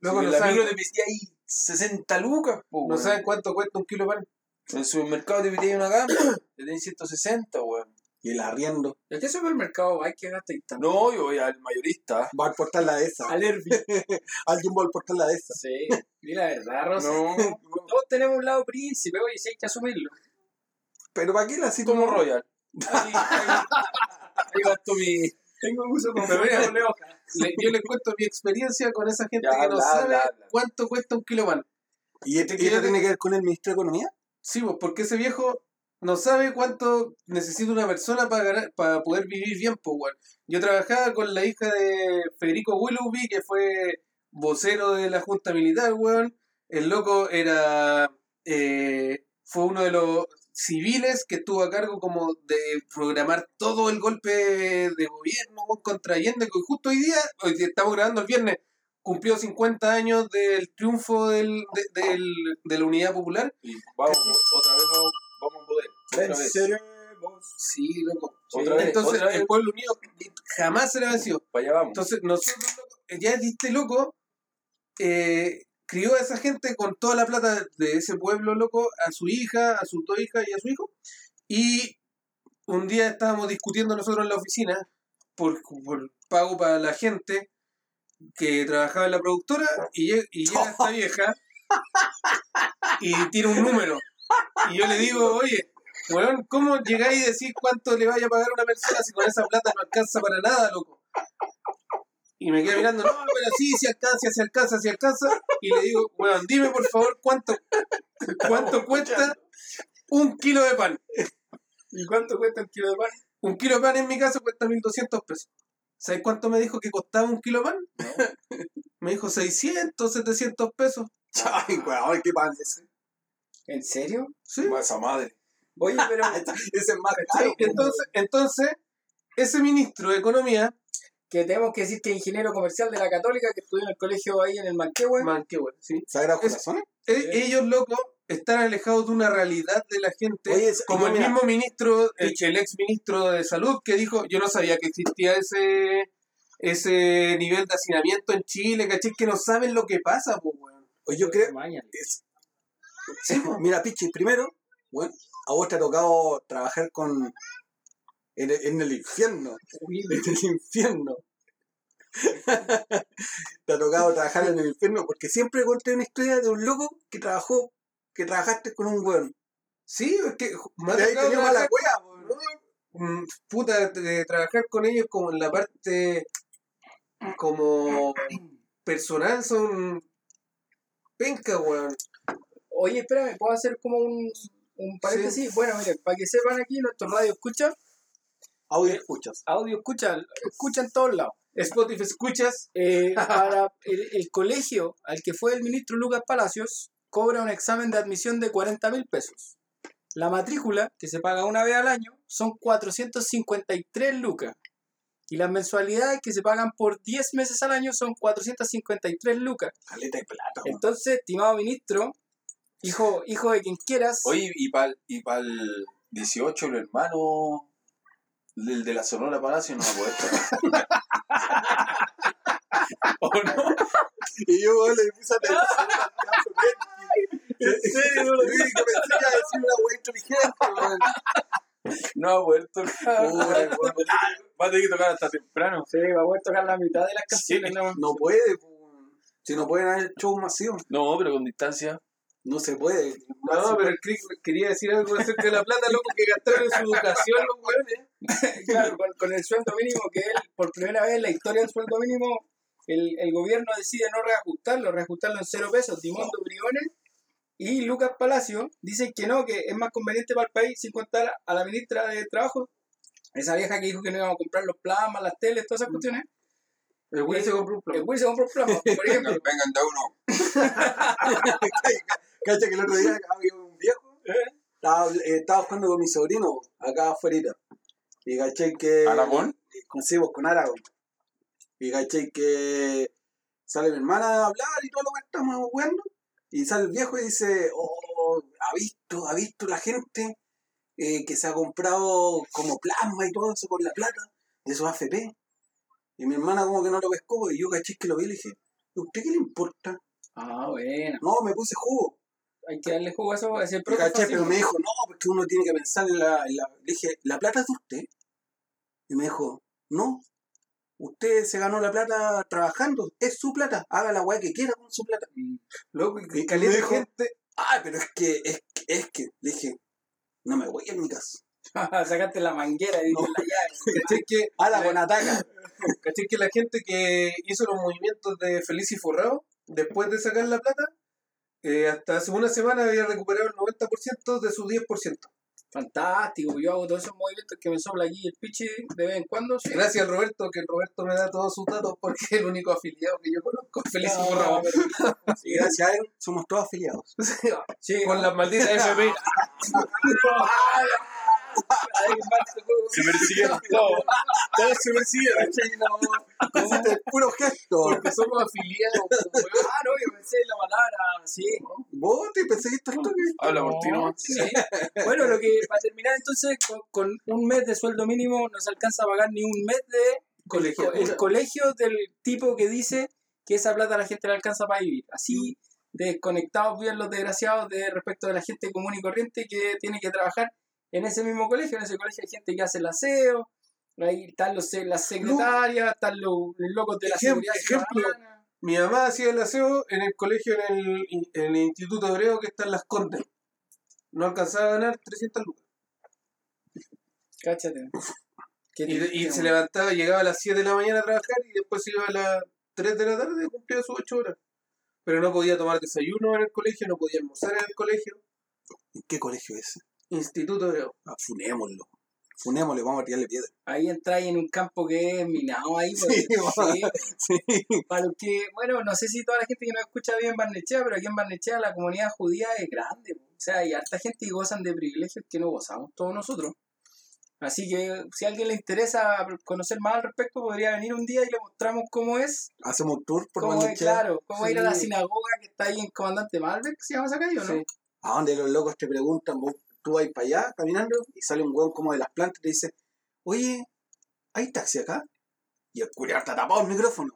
no saben- micro te metía ahí 60 lucas, po. No saben cuánto cuesta un kilo de pan. En el supermercado te metía una gama, te tenés 160, weón. Y el arriendo. ¿En qué supermercado hay que gastar tanto? No, yo voy al mayorista. Va al portal la de esa. Al Herbie. Al Jumbo al portal la de esa. Sí, di la verdad, Rosa. No, Todos tenemos un lado príncipe, oye, sí hay que asumirlo. Pero ¿para qué la como situación? Royal. Ahí, ahí. Va mi. Tengo uso con mira, doble hoja. Le- yo les cuento mi experiencia con esa gente Ya, que no sabe cuánto cuesta un kilo pan. ¿Y este, que tiene que ver con el ministro de Economía? Sí, pues, porque ese viejo no sabe cuánto necesita una persona para ganar, para poder vivir bien, pues. Yo trabajaba con la hija de Federico Willoughby, que fue vocero de la Junta Militar, weón. El loco era. eh, fue uno de los civiles que estuvo a cargo como de programar todo el golpe de gobierno contra Allende, que justo hoy día, hoy día estamos grabando el viernes, cumplió 50 años del triunfo del, de, del- de la Unidad Popular. Y vamos, otra vez vamos, vamos a poder. Otra vez. Sí, loco. Otra vez, Entonces, otra vez. el pueblo unido jamás se le venció. Para allá vamos. Entonces, nosotros, loco, ya este loco eh, crió a esa gente con toda la plata de ese pueblo, loco, a su hija, a sus dos hijas y a su hijo. Y un día estábamos discutiendo nosotros en la oficina por, por pago para la gente que trabajaba en la productora y, lle- y llega esta vieja y tira un número. Y yo le digo, oye, weón, ¿cómo llegáis y decís cuánto le vaya a pagar a una persona si con esa plata no alcanza para nada, loco? Y me queda mirando, no, pero sí, si alcanza, si alcanza, si alcanza. Y le digo, weón, dime por favor cuánto, cuánto cuesta un kilo de pan. ¿Y cuánto cuesta un kilo de pan? Un kilo de pan en mi caso cuesta 1200 pesos. ¿Sabes cuánto me dijo que costaba un kilo de pan? Me dijo 600, 700 pesos. Ay, weón, qué pan ese. ¿En serio? ¿Sí? Esa madre. Oye, pero. Ese es más caro. Entonces, entonces, ese ministro de Economía, que tenemos que decir que es ingeniero comercial de la Católica, que estudió en el colegio ahí en el Manquehue. man, qué bueno, ¿sí? ¿Sagrados Es- Corazones? E- ellos, locos, están alejados de una realidad de la gente, Oye, es- como el mira, mismo ministro, el, el ex ministro de Salud, que dijo, yo no sabía que existía ese ese nivel de hacinamiento en Chile, ¿cachai? Que no saben lo que pasa, pues, weón. Oye, yo creo... Es- Mira, Pichi, primero, bueno, a vos te ha tocado trabajar con... En el, en el infierno. En el infierno. te ha tocado trabajar en el infierno porque siempre conté una historia de un loco que trabajó, que trabajaste con un weón. Sí, es que me ha De ahí tocado teníamos la trabajar- wea, mm, puta, de trabajar con ellos como en la parte como personal son penca, weón. Oye, espérame, ¿puedo hacer como un, un paréntesis? Bueno, miren, para que sepan aquí, nuestro radio escucha, Audio escuchas. audio escucha, escucha en todos lados. Spotify escuchas, Eh, para el, el colegio al que fue el ministro Lucas Palacios, cobra un examen de admisión de 40 mil pesos. La matrícula, que se paga una vez al año, son 453 lucas. Y las mensualidades que se pagan por 10 meses al año son 453 lucas. Caleta de plata. Entonces, estimado ministro, hijo, hijo de quien quieras, Oye, y para y el 18, el hermano del de la Sonora Palacio no va a poder tocar. ¿O no? Y yo le puse. ¿En serio? Yo pensé que iba a decir una wea inteligente. No va a poder tocar. Uy, weón. Va a tener que tocar hasta temprano. sí, va a poder tocar la mitad de las canciones. ¿no? No puede, si no pueden hacer show masivo. No, pero con distancia. No se puede. no, pero el Crick quería decir algo acerca de la plata, loco, que gastaron en su educación los weones. Claro, con, con el sueldo mínimo que él, por primera vez en la historia del sueldo mínimo, el, el gobierno decide no reajustarlo, reajustarlo en cero pesos. Dimondo Briones y Lucas Palacio dicen que no, que es más conveniente para el país sin contar a la ministra de Trabajo, esa vieja que dijo que no íbamos a comprar los plasmas, las teles, todas esas cuestiones. El güey se compró un El plan. güey se compró por ejemplo. Vengan de uno. Cacha que el otro día había un viejo. Estaba, eh, estaba jugando con mi sobrino acá afuera. Y caché que. ¿Aragón? Conseguimos con Aragón. Y caché que sale mi hermana a hablar y todo lo que estamos jugando. Y sale el viejo y dice: Oh, ha visto, ha visto la gente eh, que se ha comprado como plasma y todo eso con la plata de esos AFP. Y mi hermana como que no lo pescó y yo caché que lo vi y le dije, ¿a usted qué le importa? Ah, bueno. No, me puse jugo. Hay que darle jugo a eso, a ese propio caché, pero me dijo, no, porque uno tiene que pensar en la, en la... Le dije, ¿la plata es de usted? Y me dijo, no, usted se ganó la plata trabajando, es su plata, haga la weá que quiera con su plata. Loco, Y dijo, gente. ah, pero es que, es que, es que, le dije, no me voy a mi casa. Sacaste la manguera y diste la llave. ¿Cachai que, Ala con ataca. ¿Cachai que la gente que hizo los movimientos de Feliz y Forrado, después de sacar la plata, eh, hasta hace una semana había recuperado el 90% de su 10%. Fantástico, yo hago todos esos movimientos que me sopla aquí el piche de vez en cuando. Sí. Gracias Roberto, que Roberto me da todos sus datos porque es el único afiliado que yo conozco. Feliz y Ah, Forrado. pero- Y gracias a él somos todos afiliados. Sí, Con las malditas FP. Se persiguieron todos. Todos se persiguieron. Hiciste puro gesto. Porque somos afiliados. pues. Ah, no, yo pensé en la palabra, sí. ¿Vos te esto? que- Habla por ti, ¿no? Sí. Bueno, lo que para terminar entonces, con, con un mes de sueldo mínimo no se alcanza a pagar ni un mes de Colegiatura. el colegio del tipo que dice que esa plata a la gente le alcanza para vivir. Así desconectados bien los desgraciados de respecto de la gente común y corriente que tiene que trabajar en ese mismo colegio. En ese colegio hay gente que hace el aseo, ahí están los, las secretarias, están los, los locos de la Ejem- seguridad ejemplo, ciudadana. Mi mamá hacía el aseo en el colegio, en el, en el Instituto Hebreo que está en Las Condes. No alcanzaba a ganar 300 lucas. Cáchate. Qué Y, se levantaba, llegaba a las 7 de la mañana a trabajar y después se iba a las 3 de la tarde y cumplía sus 8 horas. Pero no podía tomar desayuno en el colegio, no podía almorzar en el colegio. ¿En qué colegio es ese? Instituto Hebreo. Ah, funémoslo. Funémoslo, vamos a tirarle piedra. Ahí entráis en un campo que es minado ahí. Sí, sí. Sí. Para los que, bueno, no sé si toda la gente que nos escucha vive en Barnechea, pero aquí en Barnechea la comunidad judía es grande. O sea, hay harta gente que gozan de privilegios que no gozamos todos nosotros. Así que si a alguien le interesa conocer más al respecto, podría venir un día y le mostramos cómo es, Hacemos un tour por cómo es, claro, cómo ir a la sinagoga que está ahí en Comandante Malbec, si vamos a calle o no. Sí. A donde los locos te preguntan, vos, tú vas para allá caminando y sale un hueón como de las plantas y te dice, oye, ¿hay taxi acá? Y el culiar está tapado el micrófono.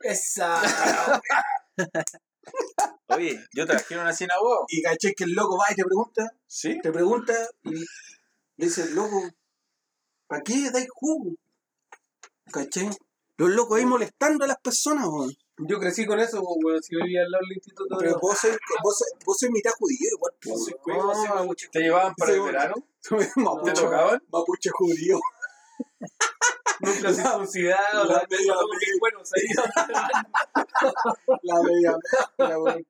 Esa. Oye, yo trabajé en una sinagoga. Y caché que el loco va y te pregunta, Sí. te pregunta y le dice, loco, ¿para qué dais jugo? ¿Cachai? Los locos ahí molestando a las personas, weón. Yo crecí con eso, pues, bueno, si yo vivía al lado del Instituto Pero vos sois, vos vos sois mitad judío igual. pues. No, ¿Te llevaban para el verano? ¿Te tocaban? mapuche judío. nunca circuncidado. La la- media bueno, La media weón.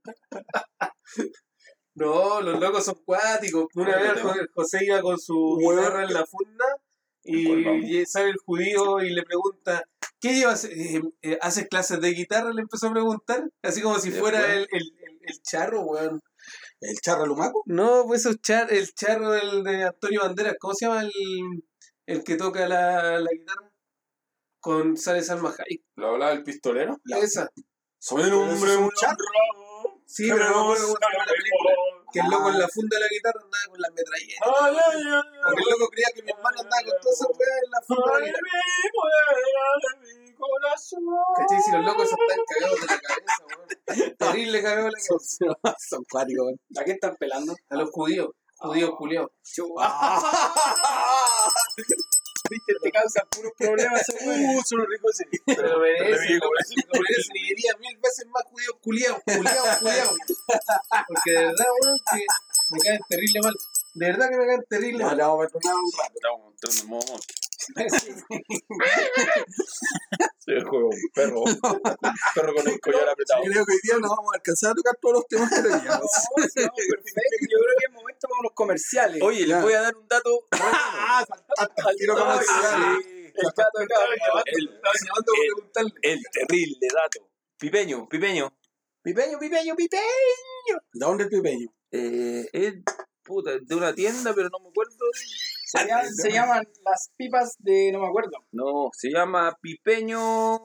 No, los locos son cuáticos. Una vez José iba con su guitarra en la funda ¿Cuál vamos? y sale el judío y le pregunta, ¿qué llevas? Eh, eh, ¿Haces clases de guitarra? Le empezó a preguntar, así como si Después. fuera el, el, el- el charro, weón. ¿El charro lumaco? No, pues esos char, el charro el de Antonio Banderas, ¿cómo se llama el, el que toca la, la guitarra? Con Sale Salma Hayek. ¿Lo hablaba el pistolero? La- Esa. Soy Pero eso es un charro. Sí, pero no acuerdo cómo se llama la película. Que el loco en la funda de la guitarra andaba con las metralletas. Porque el loco creía que mi hermano andaba con todas esas weas en la funda de la guitarra. ¿Cachai? Si los locos están cagados de la cabeza, weón. Terrible cagados de la cabeza. Son cuáticos, weón. ¿A qué están pelando? A los judíos. Judíos culiados. Viste, te causa puros problemas. Uh, son ricos ese. Pero merecen, Pero loco, lo merecen y diría mil veces más judíos culiados, culiados, culiados. Porque de verdad, weón, que me caen terrible mal. De verdad que me caen terrible mal. vamos a perdonar un rato. Estamos entrando en modo monkey. Soy el juego, un perro. Un perro con el collar apretado. Creo que hoy día no vamos a alcanzar a tocar todos los temas que teníamos. No, sí, no, perfecto. Yo creo que es momento para unos comerciales. Oye, les voy a dar un dato. Ah, tiro comercial. sí. el acá. El, el- terrible dato. Pipeño, Pipeño. Pipeño, pipeño, pipeño. ¿De dónde el pipeño? Eh, es puta, de una tienda, pero no me acuerdo. Se llaman, se llaman las pipas de. No me acuerdo. No, se llama Pipeño.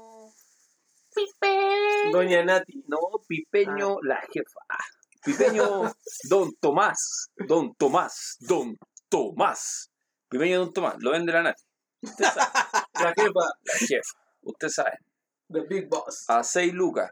Doña Nati. No, Pipeño, la jefa. Ah, Pipeño, Don Tomás. Don Tomás. Don Tomás. Pipeño Don Tomás. Lo vende la Nati. Usted sabe. La jefa. La jefa. Usted sabe. The Big Boss. A 6 lucas.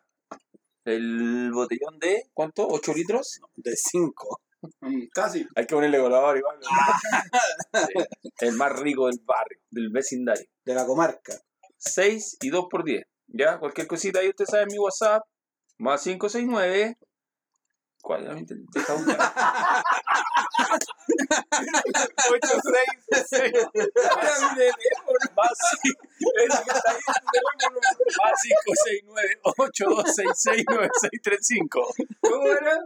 El botellón de, ¿cuánto? ¿8 litros? De 5. Mm, Casi. Hay que ponerle colador igual. Sí. El más rico del barrio, del vecindario. De la comarca. 6 y 2 por 10. Ya, cualquier cosita ahí usted sabe en mi WhatsApp. Más 569. ¿Cuál Era mi teléfono. Más 569-8266-9635. ¿Cómo era?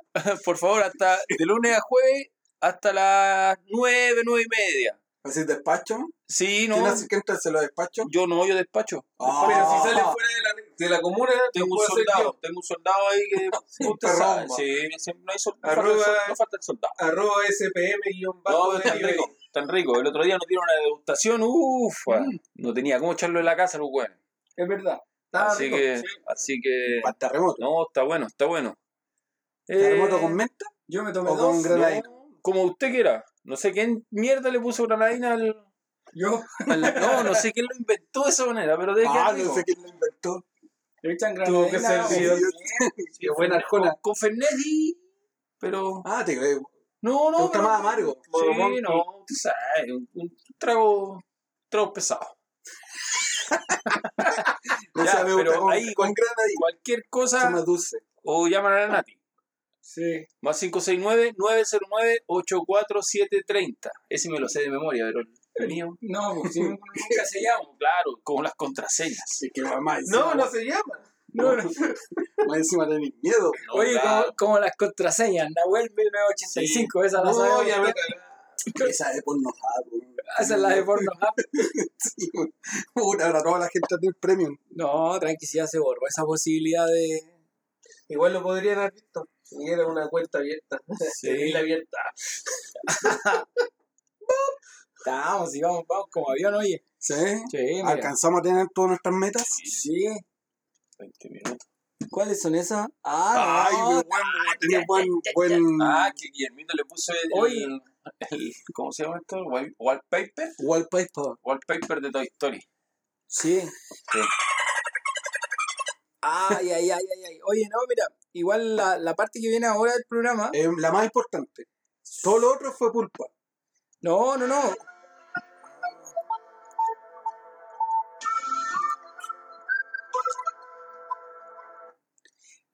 Por favor, hasta de lunes a jueves hasta las 9, 9 y media. ¿Así despacho? Sí, no. ¿Quién hace que entra se lo despacho? Yo no, yo despacho. Ah, Pero si sale fuera de la, de la comuna, Tengo un soldado, tengo un soldado ahí que usted sabe. Sí, siempre no hay sol- no falta el Arroba- sol- no falta el soldado. Arroba SPM guion No, bajo pero tan rico, tan rico. El otro día nos dieron una degustación, uff, no tenía cómo echarlo en la casa los buenos. Es verdad. Estaba Así rico, que, sí. así que, Para terremoto. no, está bueno, está bueno. ¿Terremoto Eh, con menta? Yo me tomé o dos. con granadina. no, como usted quiera. No sé quién mierda le puso granadina al, Yo. al- No, no sé quién lo inventó de esa manera, pero de Ah, qué no sé quién lo inventó. Le echan Tuvo que granadina. ser Dios. Qué buena arjona. Con, con Fernet y- Pero. Ah, te. No, no. ¿Te gusta pero- más amargo? Sí, no, tú sabes, un, un trago, trago pesado. No Ya, sé, me gusta pero con, ahí- con granadina. Cualquier cosa, más dulce. o llaman a la Nati. Sí. Más 569-909-84730. Ese me lo sé de memoria, pero el mío. No, nunca se llama. Claro, como las contraseñas. Sí, que mamá. No, no se llama. No, no. Más encima tenés miedo. No, Oye, claro. como, como las contraseñas, Nahuel 1985, esa la No, sabemos. ya me. Esa de porno hub, weón. Esa es la de porno. Ah, Sí. Puta, ahora toda la gente tiene premium. No, tranqui, si ya se borró esa posibilidad de. Igual lo podrían haber visto. Si era una cuenta abierta. Sí. la abierta. Vamos, y vamos, vamos como avión, oye. ¿Sí? Sí, mira. ¿Alcanzamos a tener todas nuestras metas? Sí. 20 minutos. ¿Cuáles son esas? Ah, Ay, no. bueno, tenía buen, buen Ah, que Guillermito le puso el, Oye. el, el- ¿Cómo se llama esto? Wall- Wallpaper. wallpaper. Wallpaper de Toy Story. Sí. Sí. Ay, ay, ay, ay, ay. Oye, no, mira, igual la, la parte que viene ahora del programa. Es la más importante. Todo lo otro fue pulpa. No, no, no.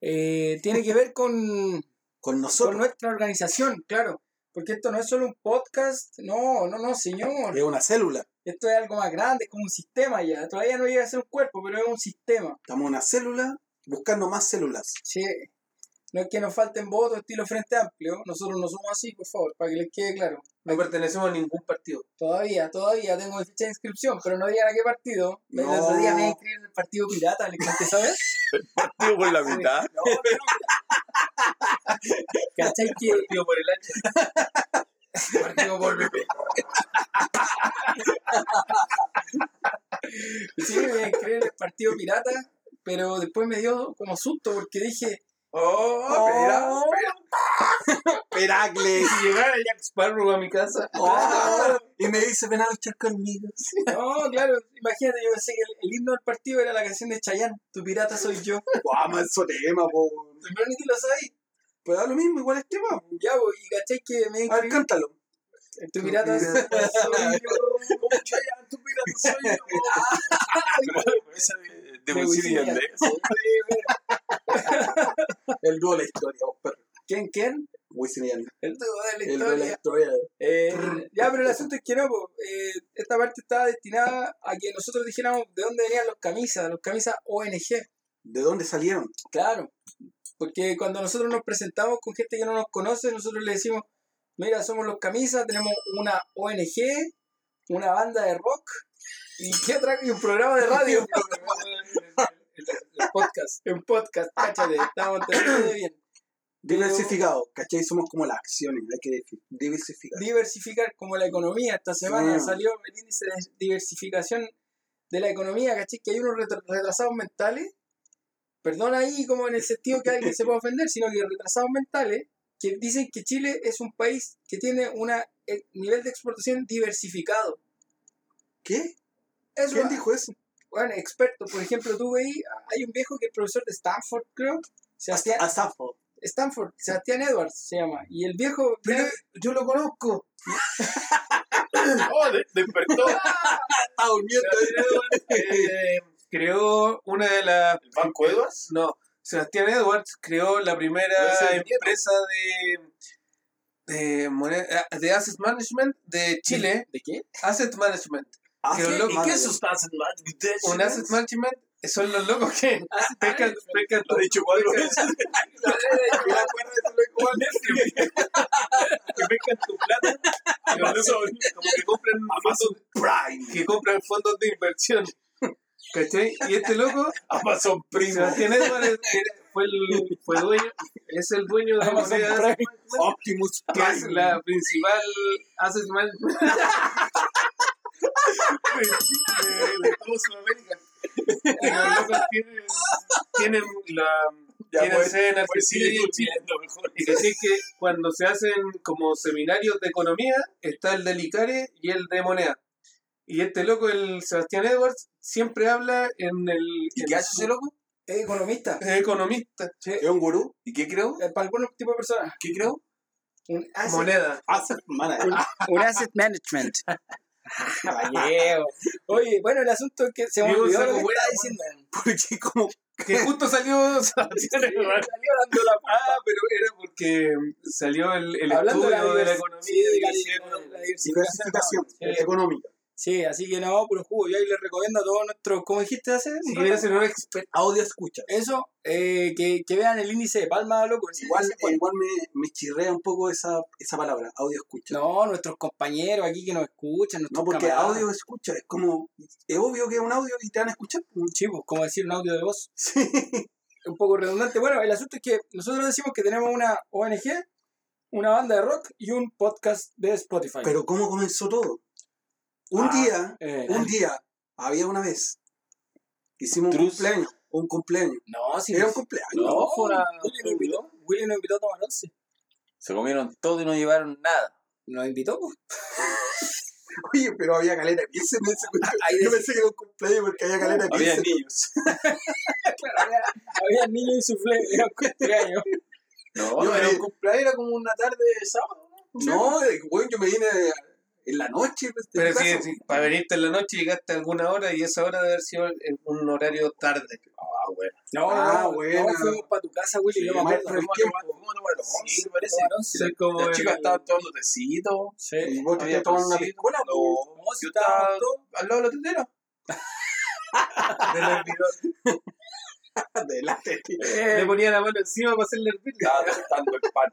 Eh, tiene que ver con, Con con nosotros. nuestra organización, claro. Porque esto no es solo un podcast, no, no, no, señor. Es una célula. Esto es algo más grande, es como un sistema ya. Todavía no llega a ser un cuerpo, pero es un sistema. Estamos en una célula buscando más células. Sí. No es que nos falten votos estilo Frente Amplio. Nosotros no somos así, por favor, para que les quede claro. No pertenecemos a ningún partido. Todavía, todavía tengo mi ficha de inscripción, pero no digan a qué partido. El No. otro día me inscribí en el Partido Pirata, ¿le conté, sabes? Partido por la mitad. No, no, no. ¿Cachai que Partido por el hacha. partido por PP? Sí, me inscribí en el Partido Pirata, pero después me dio como susto porque dije, Oh, Oh. Peracles. Si llegara Jack Sparrow a mi casa. Oh, y me dice, ven a luchar conmigo. no, claro, imagínate, yo pensé que el, el himno del partido era la canción de Chayanne, Tu pirata soy yo. Guau, manso tema, po. Pero ni te lo sabes. Pero da lo mismo, igual es tema. po. Ya, pues, y cachai que me A ver, cántalo. Tu pirata soy yo. Como Chayanne, tu pirata soy yo. Esa de, de Wisin. El dúo de la historia, vos, perro. ¿Quién, quién? Wisin y. El dúo de la El dúo de la historia. Eh, ya, pero el asunto es que no, po, eh, esta parte estaba destinada a que nosotros dijéramos de dónde venían los camisas, los camisas ONG. ¿De dónde salieron? Claro, porque cuando nosotros nos presentamos con gente que no nos conoce, nosotros le decimos, mira, somos los camisas, tenemos una ONG, una banda de rock y, ¿qué otra? y un programa de radio. Podcast. un podcast, cáchate, estamos entendiendo bien. Diversificado, ¿cachai? Somos como las acciones, hay que diversificar. diversificar como la economía. Esta semana salió el índice de diversificación de la economía, ¿cachai? Que hay unos retrasados mentales, perdón ahí como en el sentido que alguien se pueda ofender, sino que retrasados mentales que dicen que Chile es un país que tiene un nivel de exportación diversificado. ¿Qué? Eso, ¿Quién dijo eso? Bueno, expertos, por ejemplo, tú veis, hay un viejo que es profesor de Stanford, creo, Sebastián, A Zafo. Stanford, Sebastián Edwards se llama, y el viejo... Pero yo lo conozco. Oh, de- despertó. Está durmiendo. Eh, creó una de las. ¿El Banco Edwards? No, Sebastián Edwards creó la primera empresa de. de, moneda- de Asset Management de Chile. ¿De qué? Asset Management. Ah, Que los locos- madre. Un Asset Management son los locos que Lo he dicho cuatro veces. que pescan tu plata y los locos como que compran fondos, Prime. que compran fondos de inversión. ¿Cachai? Y este loco, Amazon Primo. Sebastián Edwards, era- fue el fue dueño, es el dueño de Amazon Prime. Optimus que es Prime. la principal asset management de, de todo Sudamérica. Los locos tienen, tienen la tienen pues, pues, y que sí que cuando se hacen como seminarios de economía está el de Licare y el de moneda. Y este loco, el Sebastián Edwards, siempre habla en el... ¿Y en qué hace ese loco? Es economista. Es economista. ¿Es un gurú? ¿Y qué creo? Eh, Para algunos tipos de personas. ¿Qué creo? Un asset, Moneda. Asset Manager. un, un asset management. Caballero. Oye, bueno, el asunto es que se me olvidó lo que estaba diciendo. Porque como Que justo salió. Salió dando la Ah, pero era porque salió el, el de estudio la de la economía. sí, y la, la diversificación. diversificación Sí. económica. Sí, así que no, puro jugo. Yo ahí les recomiendo a todos nuestros, ¿cómo dijiste hace? Si quieres ser un experto. Audio escucha. Eso, eh, que, que vean el índice de palma, loco. Igual, igual me, me chirrea un poco esa, esa palabra, audio escucha. No, nuestros compañeros aquí que nos escuchan, nuestros No, porque camaradas. audio escucha es como. Es obvio que es un audio y te van a escuchar. Sí, pues, como decir un audio de voz. Un poco redundante. Bueno, el asunto es que nosotros decimos que tenemos una ONG, una banda de rock y un podcast de Spotify. Pero ¿cómo comenzó todo? Un Ah, día, eh, un día, había una vez, hicimos un Trus. cumpleaños, un cumpleaños. no, si Era un cumpleaños. No, fue una- Willy nos invitó, Willy nos invitó a tomar once. Se comieron todo y no llevaron nada. Nos invitó, pues. Oye, pero había caleta de piensa en ese Yo pensé que era un cumpleaños porque había caleta de Había niños. Claro, había, había niños y suflé, era un cumpleaños. No, Yo era un cumpleaños, era como una tarde de sábado. No, eh, güey, yo me vine en la noche. pues, de Pero si, para venirte en la noche llegaste a alguna hora y esa hora debe haber sido en un horario tarde. Ah, bueno. No, Ah, no, buena. no, fuimos para tu casa, Willy, Sí, yo me acuerdo. ¿Cómo tiempo. tomar- once, Sí, parece? Soy como Las chicas estaban tomando tecito. Sí. Y vos te estás tomando una piscola. No, yo estaba al lado de la tetera. del hervidor. De la Le ponía la mano encima para hacerle hervir. Estaba tostando el pan.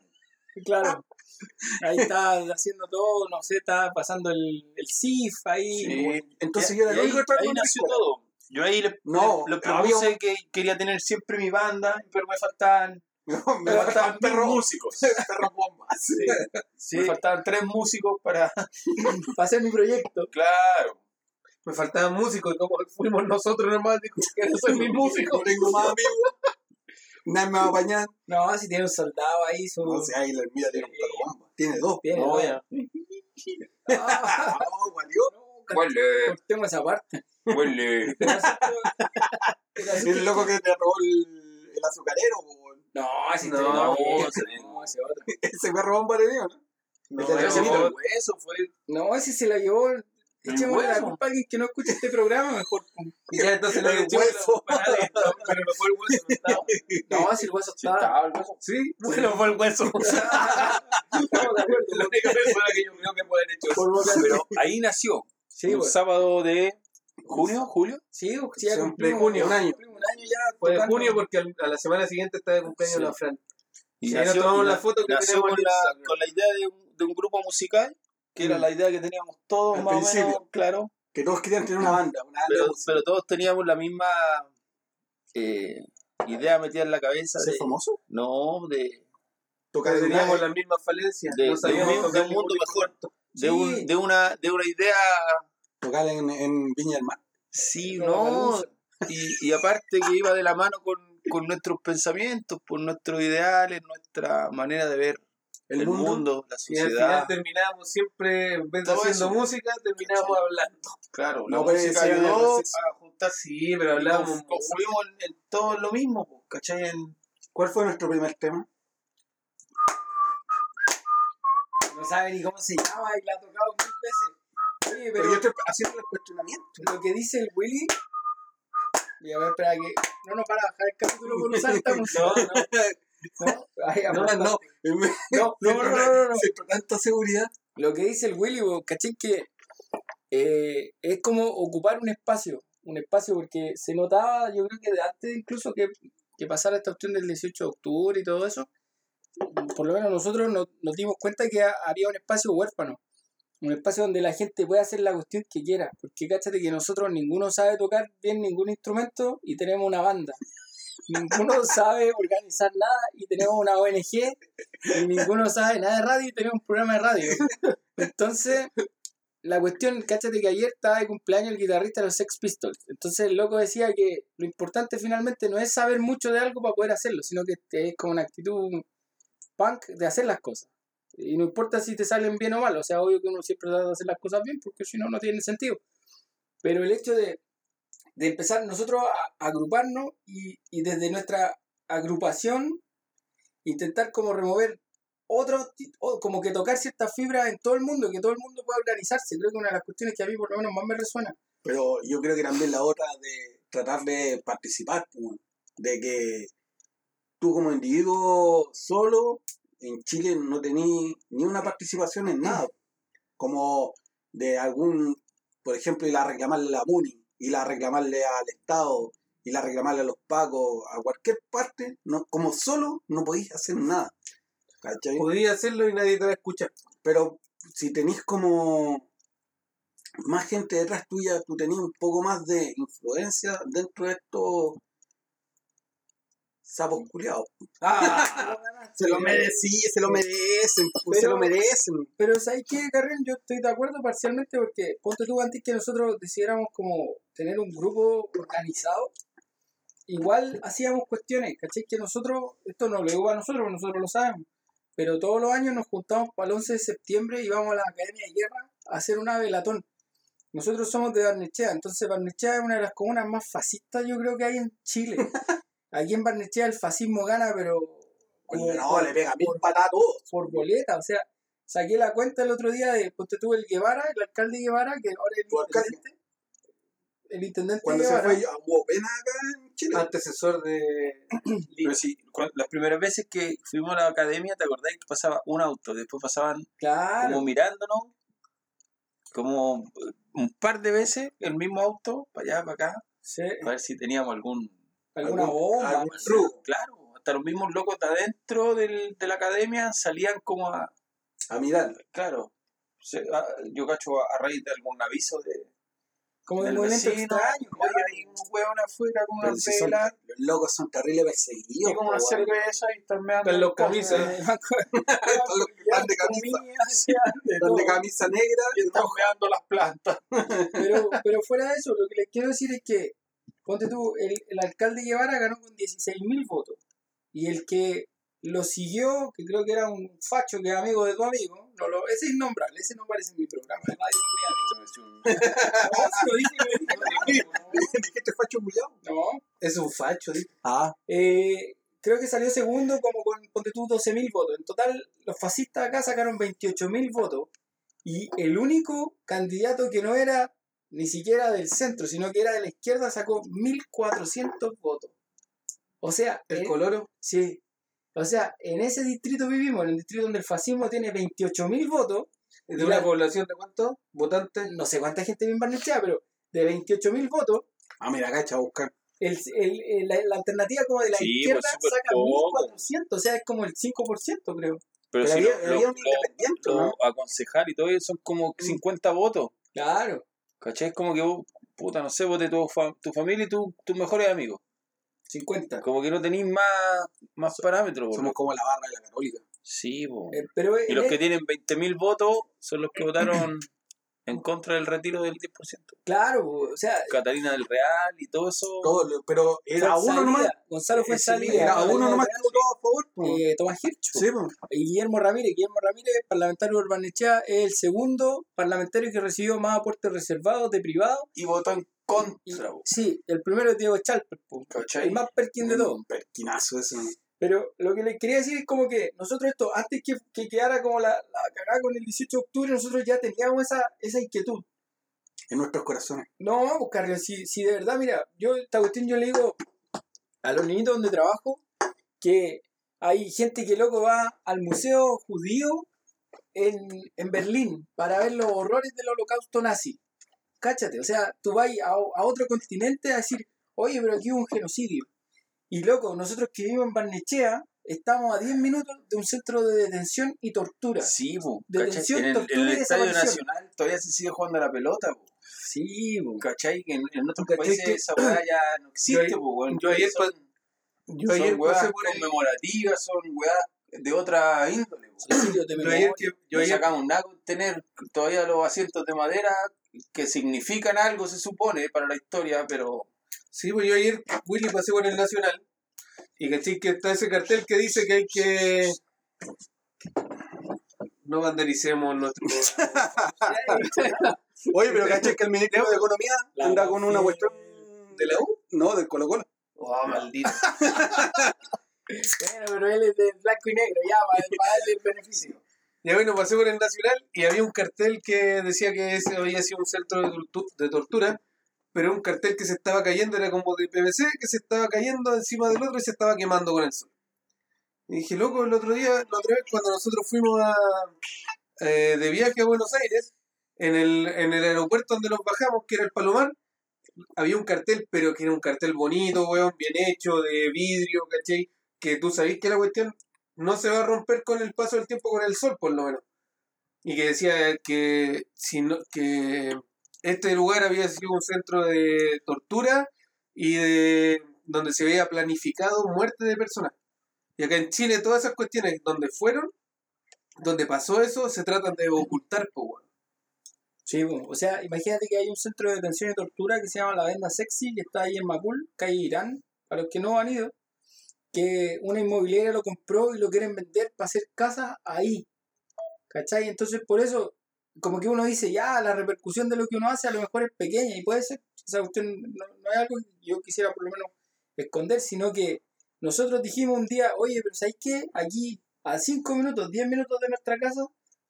Claro. Ahí está haciendo todo, no sé, está pasando el, el CIF ahí. Sí. Entonces Y- yo era el ahí, único ahí nació todo. Yo ahí le, No, le, le había propuse un- que quería tener siempre mi banda, pero me faltaban, Me me faltaban perros. músicos. Perros bombas. Sí, Me faltaban tres músicos para. para hacer mi proyecto. Claro. Me faltaban músicos como fuimos nosotros nomás, dijo que no soy mi músico. No tengo más amigos. Nadie me va a apañar. No, si tiene un soldado ahí, su... No sé, ahí la hermida tiene un perro bomba. Tiene dos. Tiene, ya. Ah, No, valió. cortemos esa parte. huele. El loco que te robó el, el azucarero. No, ese No, no, ese no, ese otro. Ese perro bomba le dio, ¿no? No, pero- cenita. el hueso fue. No, ese se la llevó. Echémosle la culpa a alguien que no escuche este programa, mejor. Ya entonces no El le echamos hueso. la culpa a nadie, no, pero no fue el hueso, no estaba. No, si el hueso estaba el hueso. Sí, bueno, fue el hueso. Estamos de acuerdo. La única persona que yo creo que puede haber hecho eso. Pero ahí nació. Sí, un pues. sábado de junio, julio. Sí, pues, sí, ya Sí, cumplimos junio, un año. un año ya. Fue de junio porque a la semana siguiente está de cumpleaños Sí. la Fran. Y Sí, nos tomamos la foto que nació tenemos con la, con la idea de un, de un grupo musical, que era la idea que teníamos todos Al más o menos, claro. Que todos querían tener una banda. Una banda Pero, de todos teníamos la misma eh, idea metida en la cabeza ¿Ser de, famoso? no, de, Tocar en Teníamos la... las mismas falencias. de, no de sabíamos un, tocar de un mundo mejor, de, Sí. un, de, una, de una idea, Tocar en, en Viña del Mar. sí, No, no, y, y aparte que iba de la mano con, con nuestros pensamientos, por nuestros ideales, nuestra manera de ver El, el, mundo. mundo, la Y al final sociedad. terminábamos siempre, en vez de Todo haciendo eso. música, terminábamos hablando. Claro, la No, música ayudó ese- a juntar Sí, pero conf- confluimos en, todo lo mismo, ¿cachai? En- ¿Cuál fue nuestro primer tema? No sabe ni cómo se llama y la ha tocado mil veces. Oye, Pero pero yo estoy haciendo el cuestionamiento. lo que dice el Willy. Y a ver, espera que. No nos para bajar el capítulo por los saltamos. No, no. no. No, no. No, no, no, no, no, no. Siento tanta seguridad. Lo que dice el Willy, ¿cachai? Que eh, es como ocupar un espacio. Un espacio porque se notaba, yo creo que de antes incluso que, que pasara esta opción del 18 de octubre y todo eso, por lo menos nosotros nos, nos dimos cuenta que ha- había un espacio huérfano. Un espacio donde la gente puede hacer la cuestión que quiera. Porque cáchate que nosotros ninguno sabe tocar bien ningún instrumento y tenemos una banda. Ninguno sabe organizar nada y tenemos una ONG y ninguno sabe nada de radio y tenemos un programa de radio. Entonces, la cuestión, cáchate que ayer estaba de cumpleaños el guitarrista de los Sex Pistols. Entonces el loco decía que lo importante finalmente no es saber mucho de algo para poder hacerlo, sino que es como una actitud punk de hacer las cosas. Y no importa si te salen bien o mal, o sea, obvio que uno siempre trata de hacer las cosas bien, porque si no, no tiene sentido. Pero el hecho de, de empezar nosotros a, agruparnos y, y desde nuestra agrupación intentar como remover otro, ti- o como que tocar ciertas fibras en todo el mundo, que todo el mundo pueda organizarse. Creo que una de las cuestiones que a mí por lo menos más me resuena. Pero yo creo que también la otra de tratar de participar, de que tú como individuo solo en Chile no tenés ni una participación en nada. Como de algún, por ejemplo, ir a reclamarle a la MUNI, ir a reclamarle al Estado, ir a reclamarle a los pacos, a cualquier parte, no, como solo no podéis hacer nada. ¿Cachai? Hacerlo y nadie te va a escuchar. Pero si tenéis como más gente detrás tuya, tú tenés un poco más de influencia dentro de estos sapos culiados. Ah, Se lo merecen, se lo merecen, pues, se lo merecen. Pero ¿sabes qué, Carrión? Yo estoy de acuerdo parcialmente porque ponte tú antes que nosotros decidiéramos como tener un grupo organizado, igual hacíamos cuestiones, ¿cachai? Que nosotros, esto no lo digo a nosotros, nosotros lo sabemos, pero todos los años nos juntamos para el 11 de septiembre y vamos a la Academia de Guerra a hacer una velatón. Nosotros somos de Barnechea, entonces Barnechea es una de las comunas más fascistas yo creo que hay en Chile. Aquí en Barnechea el fascismo gana, pero... Oye, no, por- le pega mil a todos. por boleta, o sea, saqué la cuenta el otro día de, ponte tú el Guevara, el alcalde Guevara, que ahora es el intendente, el intendente Cuando se fue, hubo pena acá en Chile. antecesor de. Pero sí, las primeras veces que fuimos a la academia, ¿te acordás que pasaba un auto? Después pasaban claro, como mirándonos, como un par de veces el mismo auto, para allá, para acá, sí, para ver si teníamos algún... alguna algún- bomba, algún truco. Claro, hasta los mismos locos de adentro del, de la academia salían como a... A mirar. Claro, se- a- yo cacho a, a raíz de algún aviso de, como de del movimiento vecino, extraño, oye, hay un hueón afuera con una si son, vela los locos son terribles perseguidos. y con una cerveza y están meando Con los camisas. Eh, de camisa, de camisa negra y están meando las plantas. pero, pero fuera de eso, lo que les quiero decir es que, ponte tú, el, el alcalde Guevara ganó con 16.000 votos. Y el que lo siguió, que creo que era un facho que es amigo de tu amigo, no lo, ese es innombrable, ese no aparece en mi programa radio con mi amigo. Sí Dijiste facho culiao. no. Es un facho, dice. Ah, Eh, creo que salió segundo como con, ponte tú, 12.000 votos. En total, los fascistas acá sacaron 28.000 votos. Y el único candidato que no era ni siquiera del centro, sino que era de la izquierda, sacó 1.400 votos. O sea, El en- coloro. sí. O sea, en ese distrito vivimos, en el distrito donde el fascismo tiene 28.000 votos. De una la- población de cuántos votantes. No sé cuánta gente vive en Barnechea, pero de 28.000 votos, ah, mira, cacha, a buscar. el, el- el- la, la alternativa como de la Sí, izquierda pues, saca poco. 1.400, o sea, es como el 5%, creo. Pero, Pero si había, lo- había lo- un independiente, lo- ¿no? aconsejar y todo eso son como 50 votos. Claro. ¿Cachai? Es como que vos, puta, no sé, vote tu, fa- tu familia y tu- tus mejores amigos. 50. Como que no tenéis más, más parámetros. Somos como la barra de la católica. Sí, po. Eh, pero Y los que tienen 20.000 votos son los que votaron en contra del retiro del 10%. claro, o sea, Catalina del Real y todo eso. Todo, lo- pero era fue uno salida. nomás. Gonzalo fue Ese salida. Era uno nomás que votó a favor. po. eh, Tomás Hirsch. Sí. Y Guillermo Ramírez. Guillermo Ramírez, parlamentario de Urbanechea, es el segundo parlamentario que recibió más aportes reservados de privado. Y votó en Y- contra, po. sí, el primero es Diego Chalper, el más perkin de todos. Un perquinazo eso. Pero lo que les quería decir es como que nosotros esto, antes que, que quedara como la, la cagada con el 18 de octubre, nosotros ya teníamos esa, esa inquietud. En nuestros corazones. No, pues Carlos, si, si de verdad, mira, yo esta cuestión yo le digo a los niñitos donde trabajo que hay gente que loco va al museo judío en, en Berlín para ver los horrores del holocausto nazi. Cáchate, o sea, tú vas a, a otro continente a decir, oye, pero aquí hubo un genocidio. Y loco, nosotros que vivimos en Barnechea, estamos a 10 minutos de un centro de detención y tortura. Sí, po, Detención, ¿cachai? En el, tortura en el y Estadio. Nacional todavía se sigue jugando a la pelota, po. Sí, bo. ¿cachai? Que en, en otros ¿Cachai países que- esa weá ya no existe, Yo- yo ayer son, Yo ayer son weas pasé por el, conmemorativas, son weas de otra índole, yo memoria. ayer que yo ayer sacamos nada con tener todavía los asientos de madera que significan algo, se supone, para la historia, pero Sí, pues yo ayer, Willy, pasé por el Nacional y caché que está ese cartel que dice que hay que... No vandalicemos nuestro... Oye, pero caché que el ministro de Economía La anda con una cuestión. ¿De la U? No, del Colo Colo. Oh, maldito. Bueno, pero él es de blanco y negro, ya, para, para darle el beneficio. Ya bueno, pasé por el Nacional y había un cartel que decía que ese había sido un centro de, tortu- de tortura, pero un cartel que se estaba cayendo, era como de PVC, que se estaba cayendo encima del otro y se estaba quemando con el sol. Y dije, loco, el otro día, la otra vez cuando nosotros fuimos eh, de viaje a Buenos Aires, en el, en el aeropuerto donde nos bajamos, que era el Palomar, había un cartel, pero que era un cartel bonito, weón, bien hecho, de vidrio, ¿cachai? Que tú sabés que la cuestión no se va a romper con el paso del tiempo con el sol, por lo menos. Y que decía que, si no, que este lugar había sido un centro de tortura y de donde se había planificado muerte de personas. Y acá en Chile todas esas cuestiones donde fueron, donde pasó eso, se tratan de ocultar, pues, weón. Sí, bo. o sea, imagínate que hay un centro de detención y tortura que se llama La Venda Sexy, que está ahí en Macul, calle Irán, para los que no han ido, que una inmobiliaria lo compró y lo quieren vender para hacer casas ahí. ¿Cachai? Entonces, por eso, como que uno dice, ya, la repercusión de lo que uno hace a lo mejor es pequeña y puede ser, esa cuestión no, no es algo que yo quisiera por lo menos esconder, sino que nosotros dijimos un día, oye, pero ¿sabes qué? Aquí, a 5 minutos, 10 minutos de nuestra casa,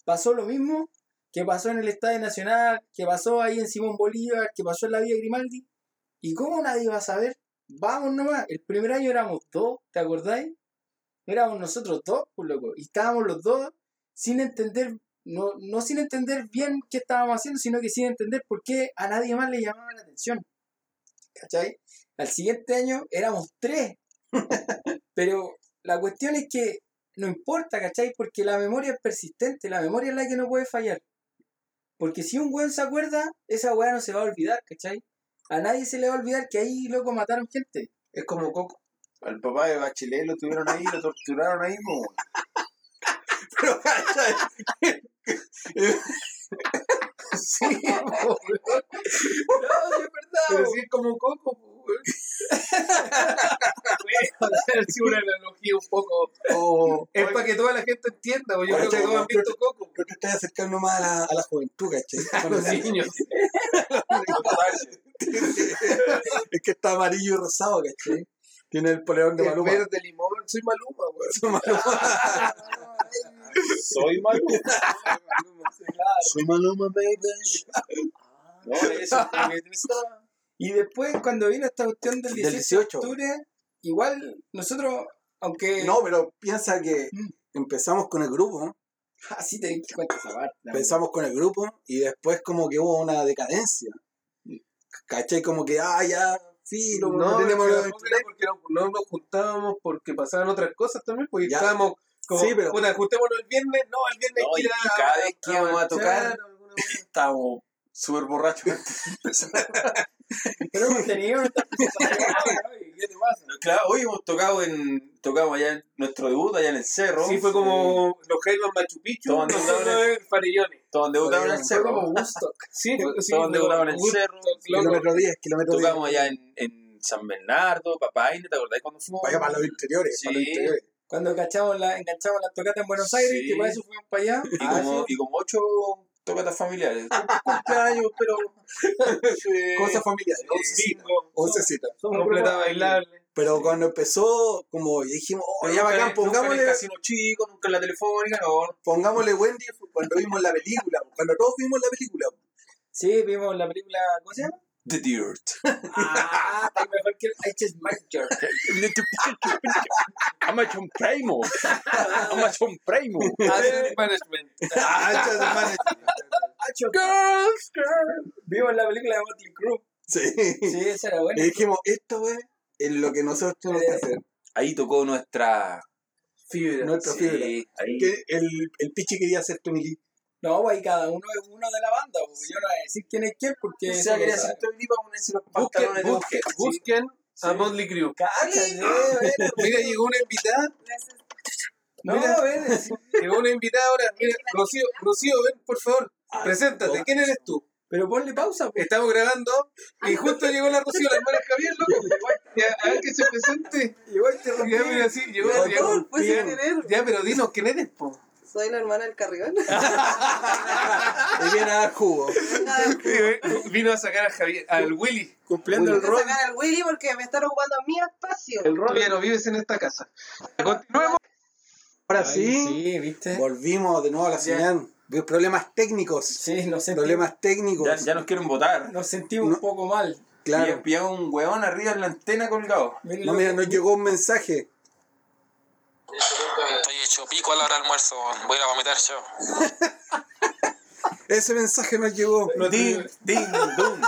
pasó lo mismo que pasó en el Estadio Nacional, que pasó ahí en Simón Bolívar, que pasó en la Vía Grimaldi. ¿Y cómo nadie va a saber? Vamos nomás. El primer año éramos dos, ¿te acordáis? Éramos nosotros dos, pues loco. Y estábamos los dos sin entender, no, no sin entender bien qué estábamos haciendo, sino que sin entender por qué a nadie más le llamaba la atención. ¿Cachai? Al siguiente año éramos tres. Pero la cuestión es que no importa, ¿cachai? Porque la memoria es persistente, la memoria es la que no puede fallar. Porque si un weón se acuerda, esa weá no se va a olvidar, ¿cachai? A nadie se le va a olvidar que ahí, loco, mataron gente. Es como Coco. al papá de Bachelet lo tuvieron ahí, lo torturaron ahí, weón. Pero, ¿cachai? Sí, No, sí es verdad. pero sí es como Coco, po, una analogía un poco. O, Es para que toda la gente entienda, yo creo que todos han visto Coco. pero te estás acercando más a la, a la juventud, ¿cachai? A los niños. es que está amarillo y rosado, ¿cachai? Tiene el poleón de Maluma. verde limón, soy Maluma, weón. Soy malo. Soy Maluma, baby. No, eso está- Y después, cuando vino esta cuestión del 18, Del 18. de octubre, igual nosotros, aunque. No, pero piensa que Mm. empezamos con el grupo, Así te diste cuenta esa parte. empezamos con el grupo y después como que hubo una decadencia. ¿Cachai? Como que, ah, ya, filo, no, No, tenemos los porque no, no nos juntábamos porque pasaban otras cosas también, porque Ya. estábamos como, Sí, pero- puta, juntémonos el viernes, no, el viernes No, hay que y ir a- cada vez que íbamos a tocar, estábamos súper borrachos. Pero hemos tenido nuestras presentaciones, ¿no? ¿Y ¿Qué te pasa? Claro, hoy hemos tocado en. Tocamos allá en nuestro debut, allá en el cerro. Sí, fue como los Jaivas Machu Picchu, Todos en Farellones. Todos debutamos en el Fue cerro. como Woodstock. Sí, sí, Todos debutaban en el cerro. Kilómetro 10, kilómetro 10. Tocamos allá en, en San Bernardo, Papaine, ¿te acordás cuando fuimos? Vaya para los interiores, para los Sí. interiores. Cuando cachamos la, enganchamos las tocatas en Buenos Aires, Sí. que para eso fuimos para allá. Y, Ah, como, sí. y como ocho tocatas familiares. Cumpleaños, pero. Cosas familiares, Sí. once citas. Bingo, Once citas. Somos completa bailable. Pero cuando empezó, como dijimos, oh, Pero ya nunca, bacán, nunca en el pongámosle, casino chico, nunca en la telefónica, no. pongámosle Wendy cuando vimos la película, cuando todos vimos la película. Sí, vimos la película, ¿cómo se llama? The Dirt. Ah, mejor que el H. Major. Amazon Primo. Amazon Primo. Asset Management. Girls, girls. Vimos la película de Motley Crue. Sí. Sí, esa era buena. Y dijimos, esto, es lo que nosotros tenemos que hacer. Ahí tocó nuestra. Fibra. Nuestra Sí, fibra. ahí. Que el, el pichi quería hacer Tommy Lee. No, pues ahí cada uno es uno de la banda. Pues yo no voy a decir quién es quién porque. O sea, quería hacer Tommy Lee para ponerse los Busquen, pantalones de busquen, mujer. busquen a Sí. Motley Crue. Mira, llegó una invitada. No, Mira. a ver. sí. Llegó una invitada ahora. Mira, Rocío, Rocío, ven, por favor. Preséntate. ¿Quién eres tú? Pero ponle pausa. Pues. Estamos grabando y justo llegó la Rocío, la hermana Javier, loco. Ya, a ver que se presente. Igual te rompí. Ya, mira, sí, llegó. Llegó. Ya, pero dinos, ¿quién eres, po? Soy la hermana del Carrión. Y viene a dar jugo. Vino a sacar a Javier, al Willy. Cumpliendo el Tengo que rol. sacar al Willy porque me están ocupando mi espacio. El rol. No vives en esta casa. Continuemos. Ahora Ay, sí. Sí, ¿viste? Volvimos de nuevo a la señal. Problemas técnicos. Sí, nos sentimos, Problemas técnicos. Ya, ya nos quieren votar. nos sentimos No. un poco mal. Claro. Pilla un hueón arriba en la antena colgado. No, mira, nos llegó un mensaje. Estoy hecho pico a la hora del almuerzo. Voy a vomitar yo. Ese mensaje nos llegó. Ding, ding, dong.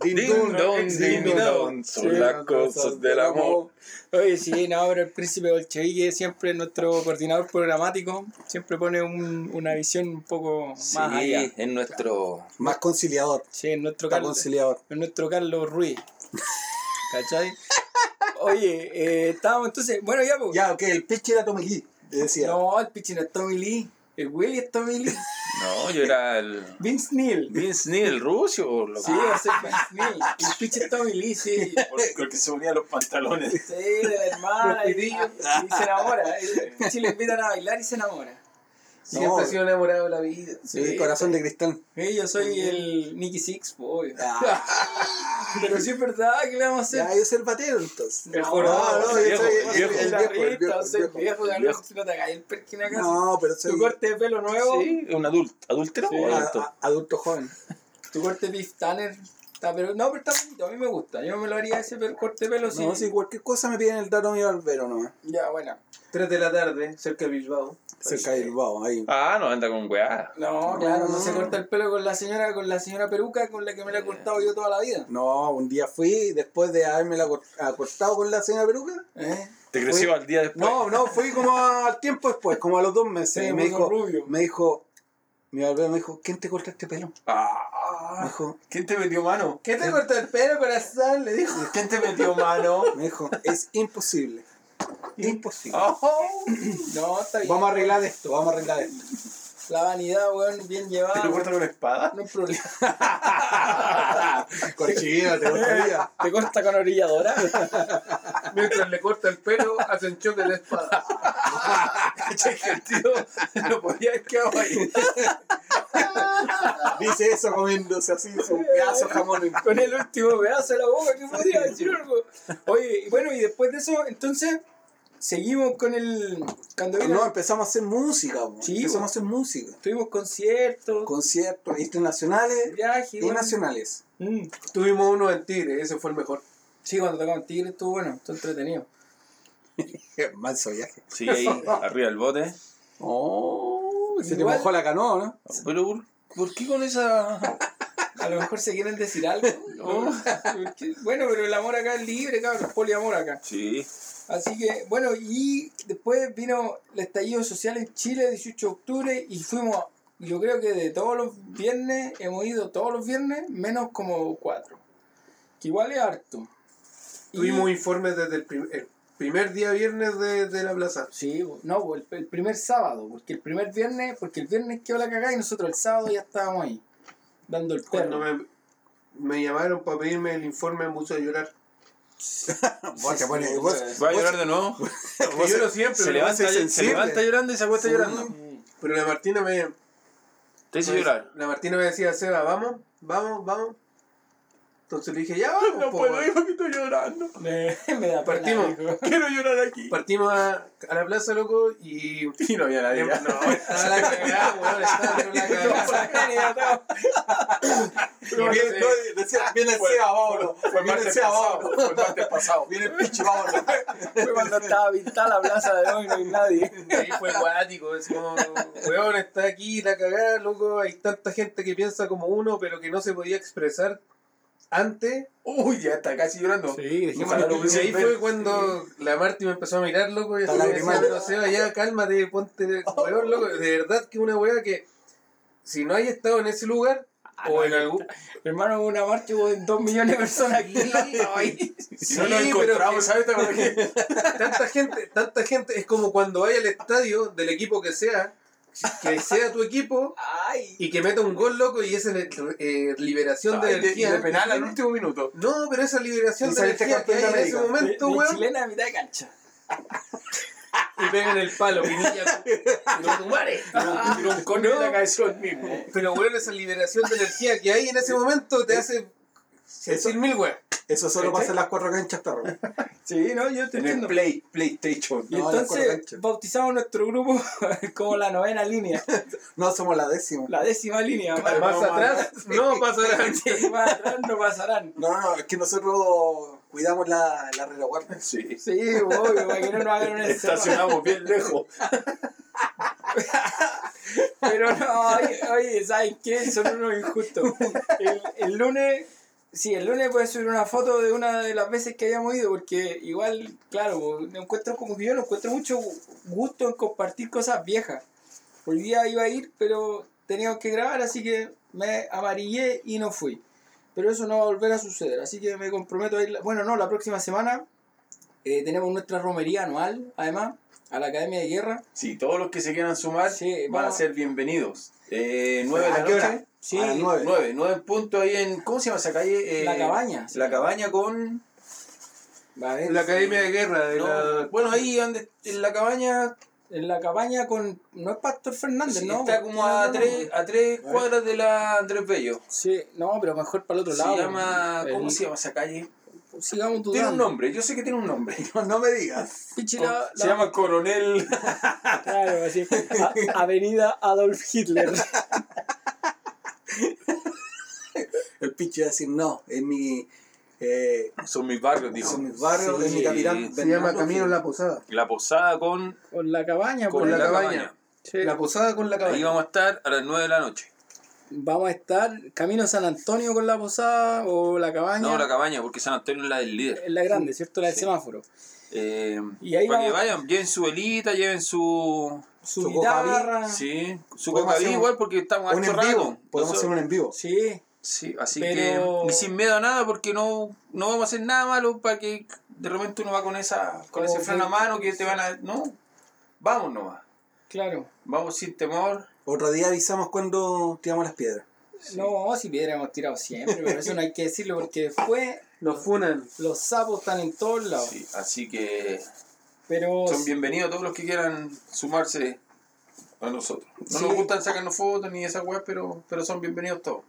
Din Ding, dun. dong, ding, dong. Son las cosas del amor. Oye, sí, no, pero el príncipe bolchevique siempre nuestro coordinador programático siempre pone un- una visión un poco más Sí, allá. es nuestro. Más conciliador. Sí, es nuestro Está Carlos, conciliador. es nuestro Carlos Ruiz. ¿Cachai? Oye, eh, estábamos entonces, bueno ya pues. Ya, ok, el pichi era Tommy Lee. Decía. No, el pichín es Tommy Lee. El Willy es Tommy Lee. No, yo era el. Vince Neil. Vince Neil, ruso. o lo- Sí, va ser Vince Neil. El pichín es Tommy Lee, sí. Porque se ponía los pantalones. Sí, de la hermana. Y, y se enamora. El pichín le invitan a bailar y se enamora. Siempre No. ha sido enamorado de la vida. Sí, corazón de cristal. Sí, yo soy el Nicky Six, obvio. Ah, Pero sí es verdad, ¿qué le vamos a hacer? ya, yo soy el batero entonces. El No, jorobado, no, el yo viejo, soy el viejo. el viejo, el viejo, soy el viejo. viejo, viejo, si no te cae el perkin acá. No, pero soy Tu corte de pelo nuevo, Sí, un adulto. ¿Adúltero Sí. o adulto? a- adulto joven. tu corte beef tanner. Está, pero, no, pero está bonito, a mí me gusta. Yo me lo haría ese corte de pelo, sí. No, si cualquier cosa me piden el dato mío barbero nomás. Ya, bueno. 3 de la tarde, cerca de Bilbao. Cerca de Bilbao, ahí. Ah, no, anda con weá. No, claro, no se corta el pelo con la señora, con la señora peruca con la que me la he cortado yo toda la vida. No, un día fui, después de haberme la acostado con la señora peruca. ¿Eh? ¿Te creció al día después? No, no, fui como al tiempo después, como a los dos meses. Sí, y me dijo, rubio. me dijo, mi barbero me dijo, ¿quién te corta este pelo? Me Ah, dijo, ¿Quién te metió mano? ¿Qué te corta el pelo, corazón? Le dijo. ¿Quién te metió mano? me dijo, es imposible. Imposible. Oh, No, está bien. Vamos a arreglar esto, vamos a arreglar esto. La vanidad, weón, bien llevada. ¿Te lo corta con espada? No hay problema. Cochino, ¿te gustaría? ¿Te corta con orilladora? Mientras le corta el pelo, hacen choque de espada. Che, que el tío no podía haber quedado ahí. Dice eso comiéndose así, un pedazo de jamón. en- con el último pedazo de la boca, que podría decir algo. Oye, y bueno, y después de eso, entonces, seguimos con el. Cuando vino. No, empezamos a hacer música. Sí, empezamos a hacer música. Tuvimos conciertos, Conciertos internacionales viajes. y nacionales. Mm. Tuvimos uno en Tigre, ese fue el mejor. Sí, cuando tocamos Tigre estuvo bueno, estuvo entretenido. Manso viaje. Sí, ahí, arriba del bote. Oh, se te Igual- mojó la canoa, ¿no? Pero, ¿por, por qué con esa...? A lo mejor se quieren decir algo. ¿no? Porque- bueno, pero el amor acá es libre, cabrón, poliamor acá. Sí. Así que, bueno, y después vino el estallido social en Chile, 18 de octubre, y fuimos, yo creo que de todos los viernes, hemos ido todos los viernes, menos como cuatro. Que igual es harto. Y- Tuvimos informes desde el, prim- el primer día viernes de, de la plaza. Sí, no, bo, el, el primer sábado, porque el primer viernes, porque el viernes quedó la cagada y nosotros el sábado ya estábamos ahí, dando el Cuando perro. me, me llamaron para pedirme el informe, me puse a llorar. Vos te pones- vos- ¿Va a llorar de nuevo? Yo lo siempre, Se levanta, se levanta llorando y se acuesta Sí. llorando. pero la Martina me, Te hizo llorar. la Martina me decía, Seba, vamos, vamos, vamos. Entonces le dije, ya vamos. No po, puedo ir porque estoy llorando. Me, me da pena, Partimos. dijo. Quiero llorar aquí. Partimos a, a la plaza, loco, y... Y no había nadie. No, estaba la cagada, weón, estaba la cagada. Pero viene, no, decía, viene el Seba, vámonos. Viene el martes Seba, pasado. vámonos. Fue martes pasado. Viene el pichi, vámonos. Fue cuando estaba pintada la plaza de hoy, no hay nadie. Ahí fue guático, es como, weón, está aquí la cagada, loco, hay tanta gente que piensa como uno, pero que no se podía expresar antes. Uy, ya está casi llorando. Sí, dijimos Ojalá lo lo Y ahí ver. fue cuando la Marty me empezó a mirar, loco, y Está así me decía, pero Seba, ya cálmate, ponte, weón, loco, de verdad que una weá que si no hay estado en ese lugar, o en algún... Hermano, una marcha hubo dos millones de personas aquí. No Sí, nos pero encontramos, que- ¿sabes? ¿Te acuerdas que- tanta gente, tanta gente, es como cuando vaya al estadio del equipo que sea, que sea tu equipo Ay. y que meta un gol loco y esa eh, liberación de Ay, de, y energía. de penal al último minuto. No, pero esa liberación de saliste energía que hay en ese momento, weón, chilena a mitad de cancha. y pegan el palo, pinilla, pero tu madre. Un córner y la cabeza mismo. Pero weón, esa liberación de energía que hay en ese momento te hace decir mil weón. Eso solo pasa en las cuatro canchas, perro. Sí, no, yo te entiendo. Play, PlayStation. Y No, entonces bautizamos nuestro grupo como la novena línea, No, somos la décima. la décima línea. Más Más, atrás, no pasará. más atrás no pasarán. No, no, es que nosotros cuidamos la, la retaguardia. Sí. Sí, obvio, para que no nos hagan un. Estacionamos bien lejos. Pero no, oye, oye, ¿sabes qué? Son unos injustos. El, el lunes, sí, el lunes puedes subir una foto de una de las veces que hayamos ido, porque igual, claro, me encuentro como que yo no encuentro mucho gusto en compartir cosas viejas. Hoy día iba a ir, pero teníamos que grabar, así que me amarillé y no fui. Pero eso no va a volver a suceder, así que me comprometo a ir. Bueno, no, la próxima semana eh, tenemos nuestra romería anual, además, a la Academia de Guerra. Sí, todos los que se quieran sumar Sí, van a ser bienvenidos. Eh, 9 de la ¿A qué hora? noche. Sí, A las nueve. 9, 9 en punto ahí en. ¿Cómo se llama esa calle? Eh, La Cabaña, sí. La cabaña con. va a ver. La Academia de Guerra, de no, la... Bueno, ahí donde, en la cabaña En la cabaña con. No es Pastor Fernández, sí, ¿no? está como a tres, a tres cuadras de la Andrés Bello. Sí, no, pero mejor para el otro Se lado. llama. El- ¿Cómo se llama esa calle? Sigamos dudando. Tiene un nombre, yo sé que tiene un nombre. No, no me digas. Pichi la- Se la- llama Coronel. Claro, así. A- Avenida Adolf Hitler. El pichi va a decir, no, es mi. Eh, Son mis barrios, dijo. son mis barrios, es mi Sí. capitán. Se llama Camino Gil. La Posada. La posada con. Con la cabaña, Con por la ahí. cabaña. Sí. La Posada con la Ahí cabaña. vamos a estar a las 9 de la noche. Vamos a estar camino a San Antonio con la posada o la cabaña. No, la cabaña, porque San Antonio es la del líder. Es la grande, ¿cierto? La del Sí. semáforo. Eh, Y ahí para que vamos- vayan, lleven su velita, lleven su. Su, Su guitarra. Sí, su cocaví igual porque estamos harto en vivo. rato. Podemos hacer un en vivo. Sí. Sí, así Pero- que. Y sin miedo a nada porque no, no vamos a hacer nada malo para que de repente uno va con esa con ese freno a que- mano que te van a. No, vamos nomás. Claro. Vamos sin temor. Otro día avisamos cuando tiramos las piedras. No, si piedra hemos tirado siempre, pero eso no hay que decirlo porque después Nos funan. los sapos están en todos lados. Sí, así que Pero son bienvenidos todos los que quieran sumarse a nosotros. No Sí. nos gustan sacarnos fotos ni esas weas, pero, pero son bienvenidos todos.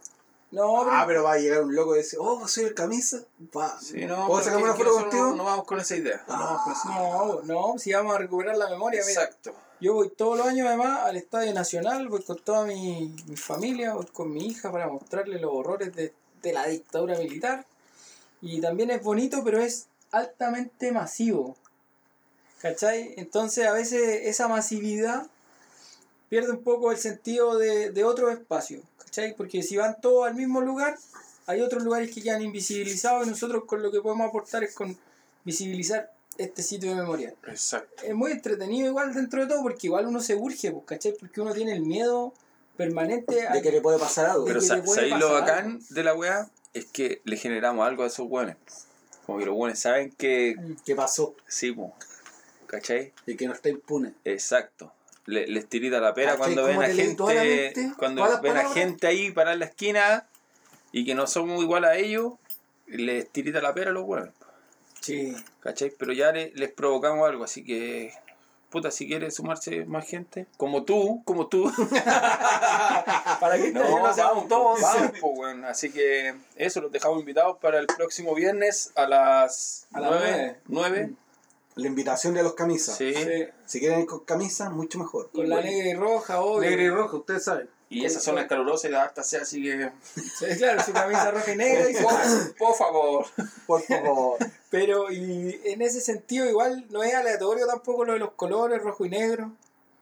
no, pero Ah, pero va a llegar un loco y decir, oh, soy el camisa. Va. Sí, no, ¿Puedo sacarme una foto contigo? No, no vamos con esa idea. No vamos con esa idea. no, no, si vamos a recuperar la memoria, mira, Exacto. Yo voy todos los años además al Estadio Nacional, voy con toda mi, mi familia, voy con mi hija para mostrarle los horrores de, de la dictadura militar. Y también es bonito, pero es altamente masivo. ¿Cachai? Entonces a veces esa masividad pierde un poco el sentido de, de otros espacios. ¿Cachai? Porque si van todos al mismo lugar, hay otros lugares que quedan invisibilizados y nosotros con lo que podemos aportar es con visibilizar este sitio de memoria. Exacto. Es muy entretenido igual dentro de todo porque igual uno se urge, pues, ¿cachai? Porque uno tiene el miedo permanente a De que le puede pasar algo. Pero ¿sabéis lo bacán de la wea? Es que le generamos algo a esos weones. Como que los weones saben que. ¿Qué pasó? Sí, po. ¿Cachai? Y que no está impune. Exacto. Le- les tirita la pera ¿Cachai cuando ven a gente. Cuando ¿Todas las ven a gente ahí parar en la esquina y que no somos igual a ellos, les tirita la pera a los weones. Sí. ¿Cachai? Pero ya le- les provocamos algo, así que puta, si quiere sumarse más gente, como tú, como tú, Para que no, no, seamos vamos, todos. vamos, weón. Así que eso, los dejamos invitados para el próximo viernes a las A las 9. 9. La invitación de los camisas. Sí. Sí, Si quieren ir con camisas, mucho mejor. Con la negra y roja, obvio. Negro y rojo, ustedes saben. Y esa zona es calurosa y la harta sea, así que. Sí, claro, su camisa roja y negra. y Por, por favor. Por favor. Pero y en ese sentido igual no es aleatorio tampoco lo de los colores, rojo y negro.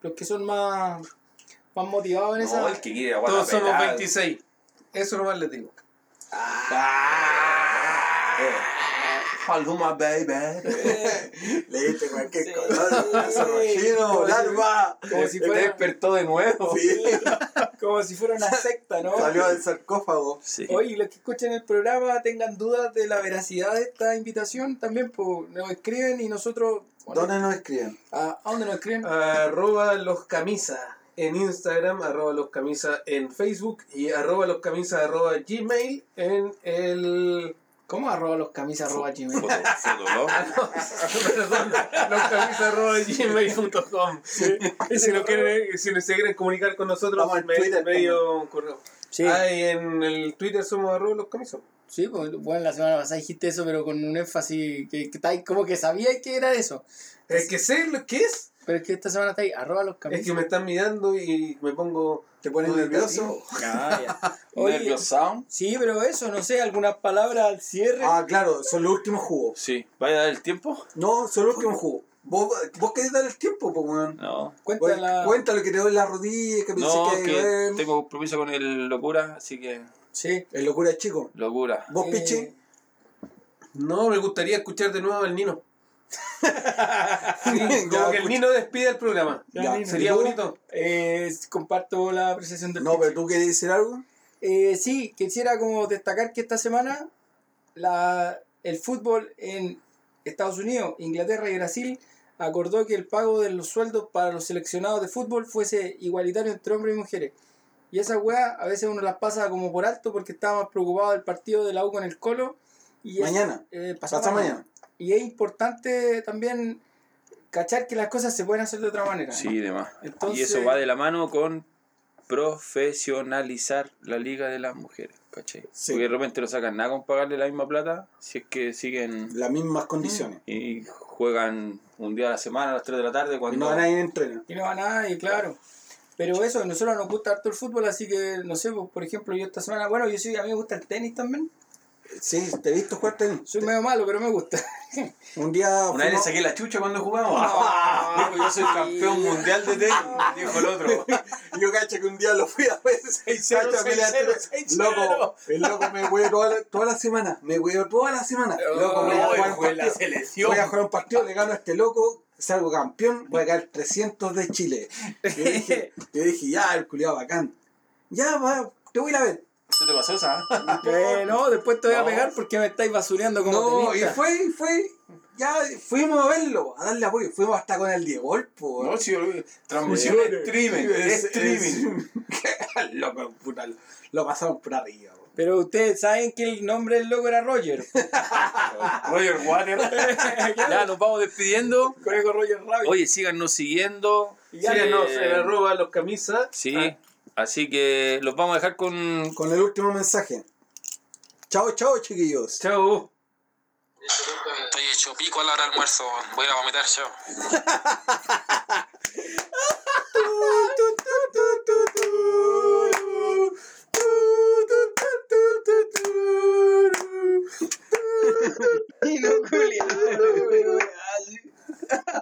Los que son más, más motivados en esa... No, el que quiere Todos somos pelada. 26. Eso nomás les digo. Paloma, baby. Leíste cualquier Sí. color. Caso Como rojino, si- larva. Como si, Te fuera, despertó de nuevo. Sí. como si fuera una secta, ¿no? Salió del sarcófago. Sí. Oye, y los que escuchen el programa tengan dudas de la veracidad de esta invitación, también pues, nos escriben y nosotros... bueno, ¿Dónde nos escriben? ¿A, ¿a dónde nos escriben? Arroba los camisas en Instagram, arroba los camisas en Facebook y arroba los camisas arroba Gmail en el... ¿Cómo arroba los camisas arroba gmail? Foto, Fotolog. Perdón, los camisas arroba gmail.com. Si, no quieren, si se quieren comunicar con nosotros, Vamos al me- Twitter, medio correo. Sí, Ah, y en el Twitter somos arroba los camisas. sí, pues, bueno, la semana pasada dijiste eso, pero con un énfasis que, que está ahí, como que sabía que era eso. Es que sé lo que es. Pero es que esta semana está ahí, arroba los Es camisas. que me están mirando y me pongo... ¿Te pones nervioso? Ah, Sound. sí, pero eso, no sé, algunas palabras al cierre. Ah, claro, son los últimos jugos. Sí. ¿Vaya a dar el tiempo? No, son los últimos jugos. ¿Vos, vos querés dar el tiempo, pues, weón? No. Cuéntala. Cuéntalo que te doy en la rodilla, que pensé No, que, que tengo compromiso con el locura, así que Sí. el locura chico. locura. ¿Vos, Eh, Pichi? No, me gustaría escuchar de nuevo al Nino. Sí, Ya, como que el. Nino despide el programa. Ya. Sería bonito. Eh, comparto la apreciación del No, pero tú querés decir algo. Eh, sí, quisiera como destacar que esta semana la, el fútbol en Estados Unidos, Inglaterra y Brasil acordó que el pago de los sueldos para los seleccionados de fútbol fuese igualitario entre hombres y mujeres. Y esas weas a veces uno las pasa como por alto porque estaba más preocupado del partido de la U con el Colo. Y es- Mañana. eh, pasado Pasa mañana. mañana. Y es importante también cachar que las cosas se pueden hacer de otra manera. Sí, demás. Entonces- Y eso va de la mano con profesionalizar la liga de las mujeres, ¿cachai? Sí. Porque de repente no sacan nada con pagarle la misma plata si es que siguen Las mismas condiciones. y juegan un día a la semana a las 3 de la tarde Y cuando... no van a ir en entreno. Y no va nada, y claro. Pero eso, a nosotros nos gusta harto el fútbol, así que, no sé, pues, por ejemplo, yo esta semana, bueno, yo sí, a mí me gusta el tenis también. Sí, te he visto jugar tenis. Soy medio malo, pero me gusta. Un día. Una vez le saqué la chucha cuando jugamos. Ah. Dijo, yo soy campeón mundial de tenis, dijo el otro. Yo cacho que un día lo fui a ver. 6-0, Cacha, me la- 6-0, 6-0. Loco, el loco me hueó toda la, toda la semana. Me hueó toda la semana. Loco, voy a jugar un partido. selección. Voy a jugar un partido, le gano a este loco, salgo campeón, voy a caer 300 de Chile. Yo dije, yo dije ya, el culiado bacán. Ya, va, te voy a ir a ver. ¿Se te pasó esa? Eh, no, después te voy a pegar porque me estáis basureando como No, y tenista. fue, y fue. Ya fuimos a verlo, a darle apoyo. Fuimos hasta con el Diego po. No, sí, transmisión Sí, de streaming, es- streaming. es- loco, puta, lo, lo pasamos por arriba. po. Pero ustedes saben que el nombre del loco era Roger. Roger Water. ya, nos vamos despidiendo. Conejo Roger Rabbit. Oye, síganos siguiendo. Síganos eh, en arroba los camisas. Sí, Ah, así que los vamos a dejar con... Con el último mensaje. Chao, chao, chiquillos. chao. Estoy hecho pico a la hora del almuerzo. Voy a vomitar yo. Y no, Julia.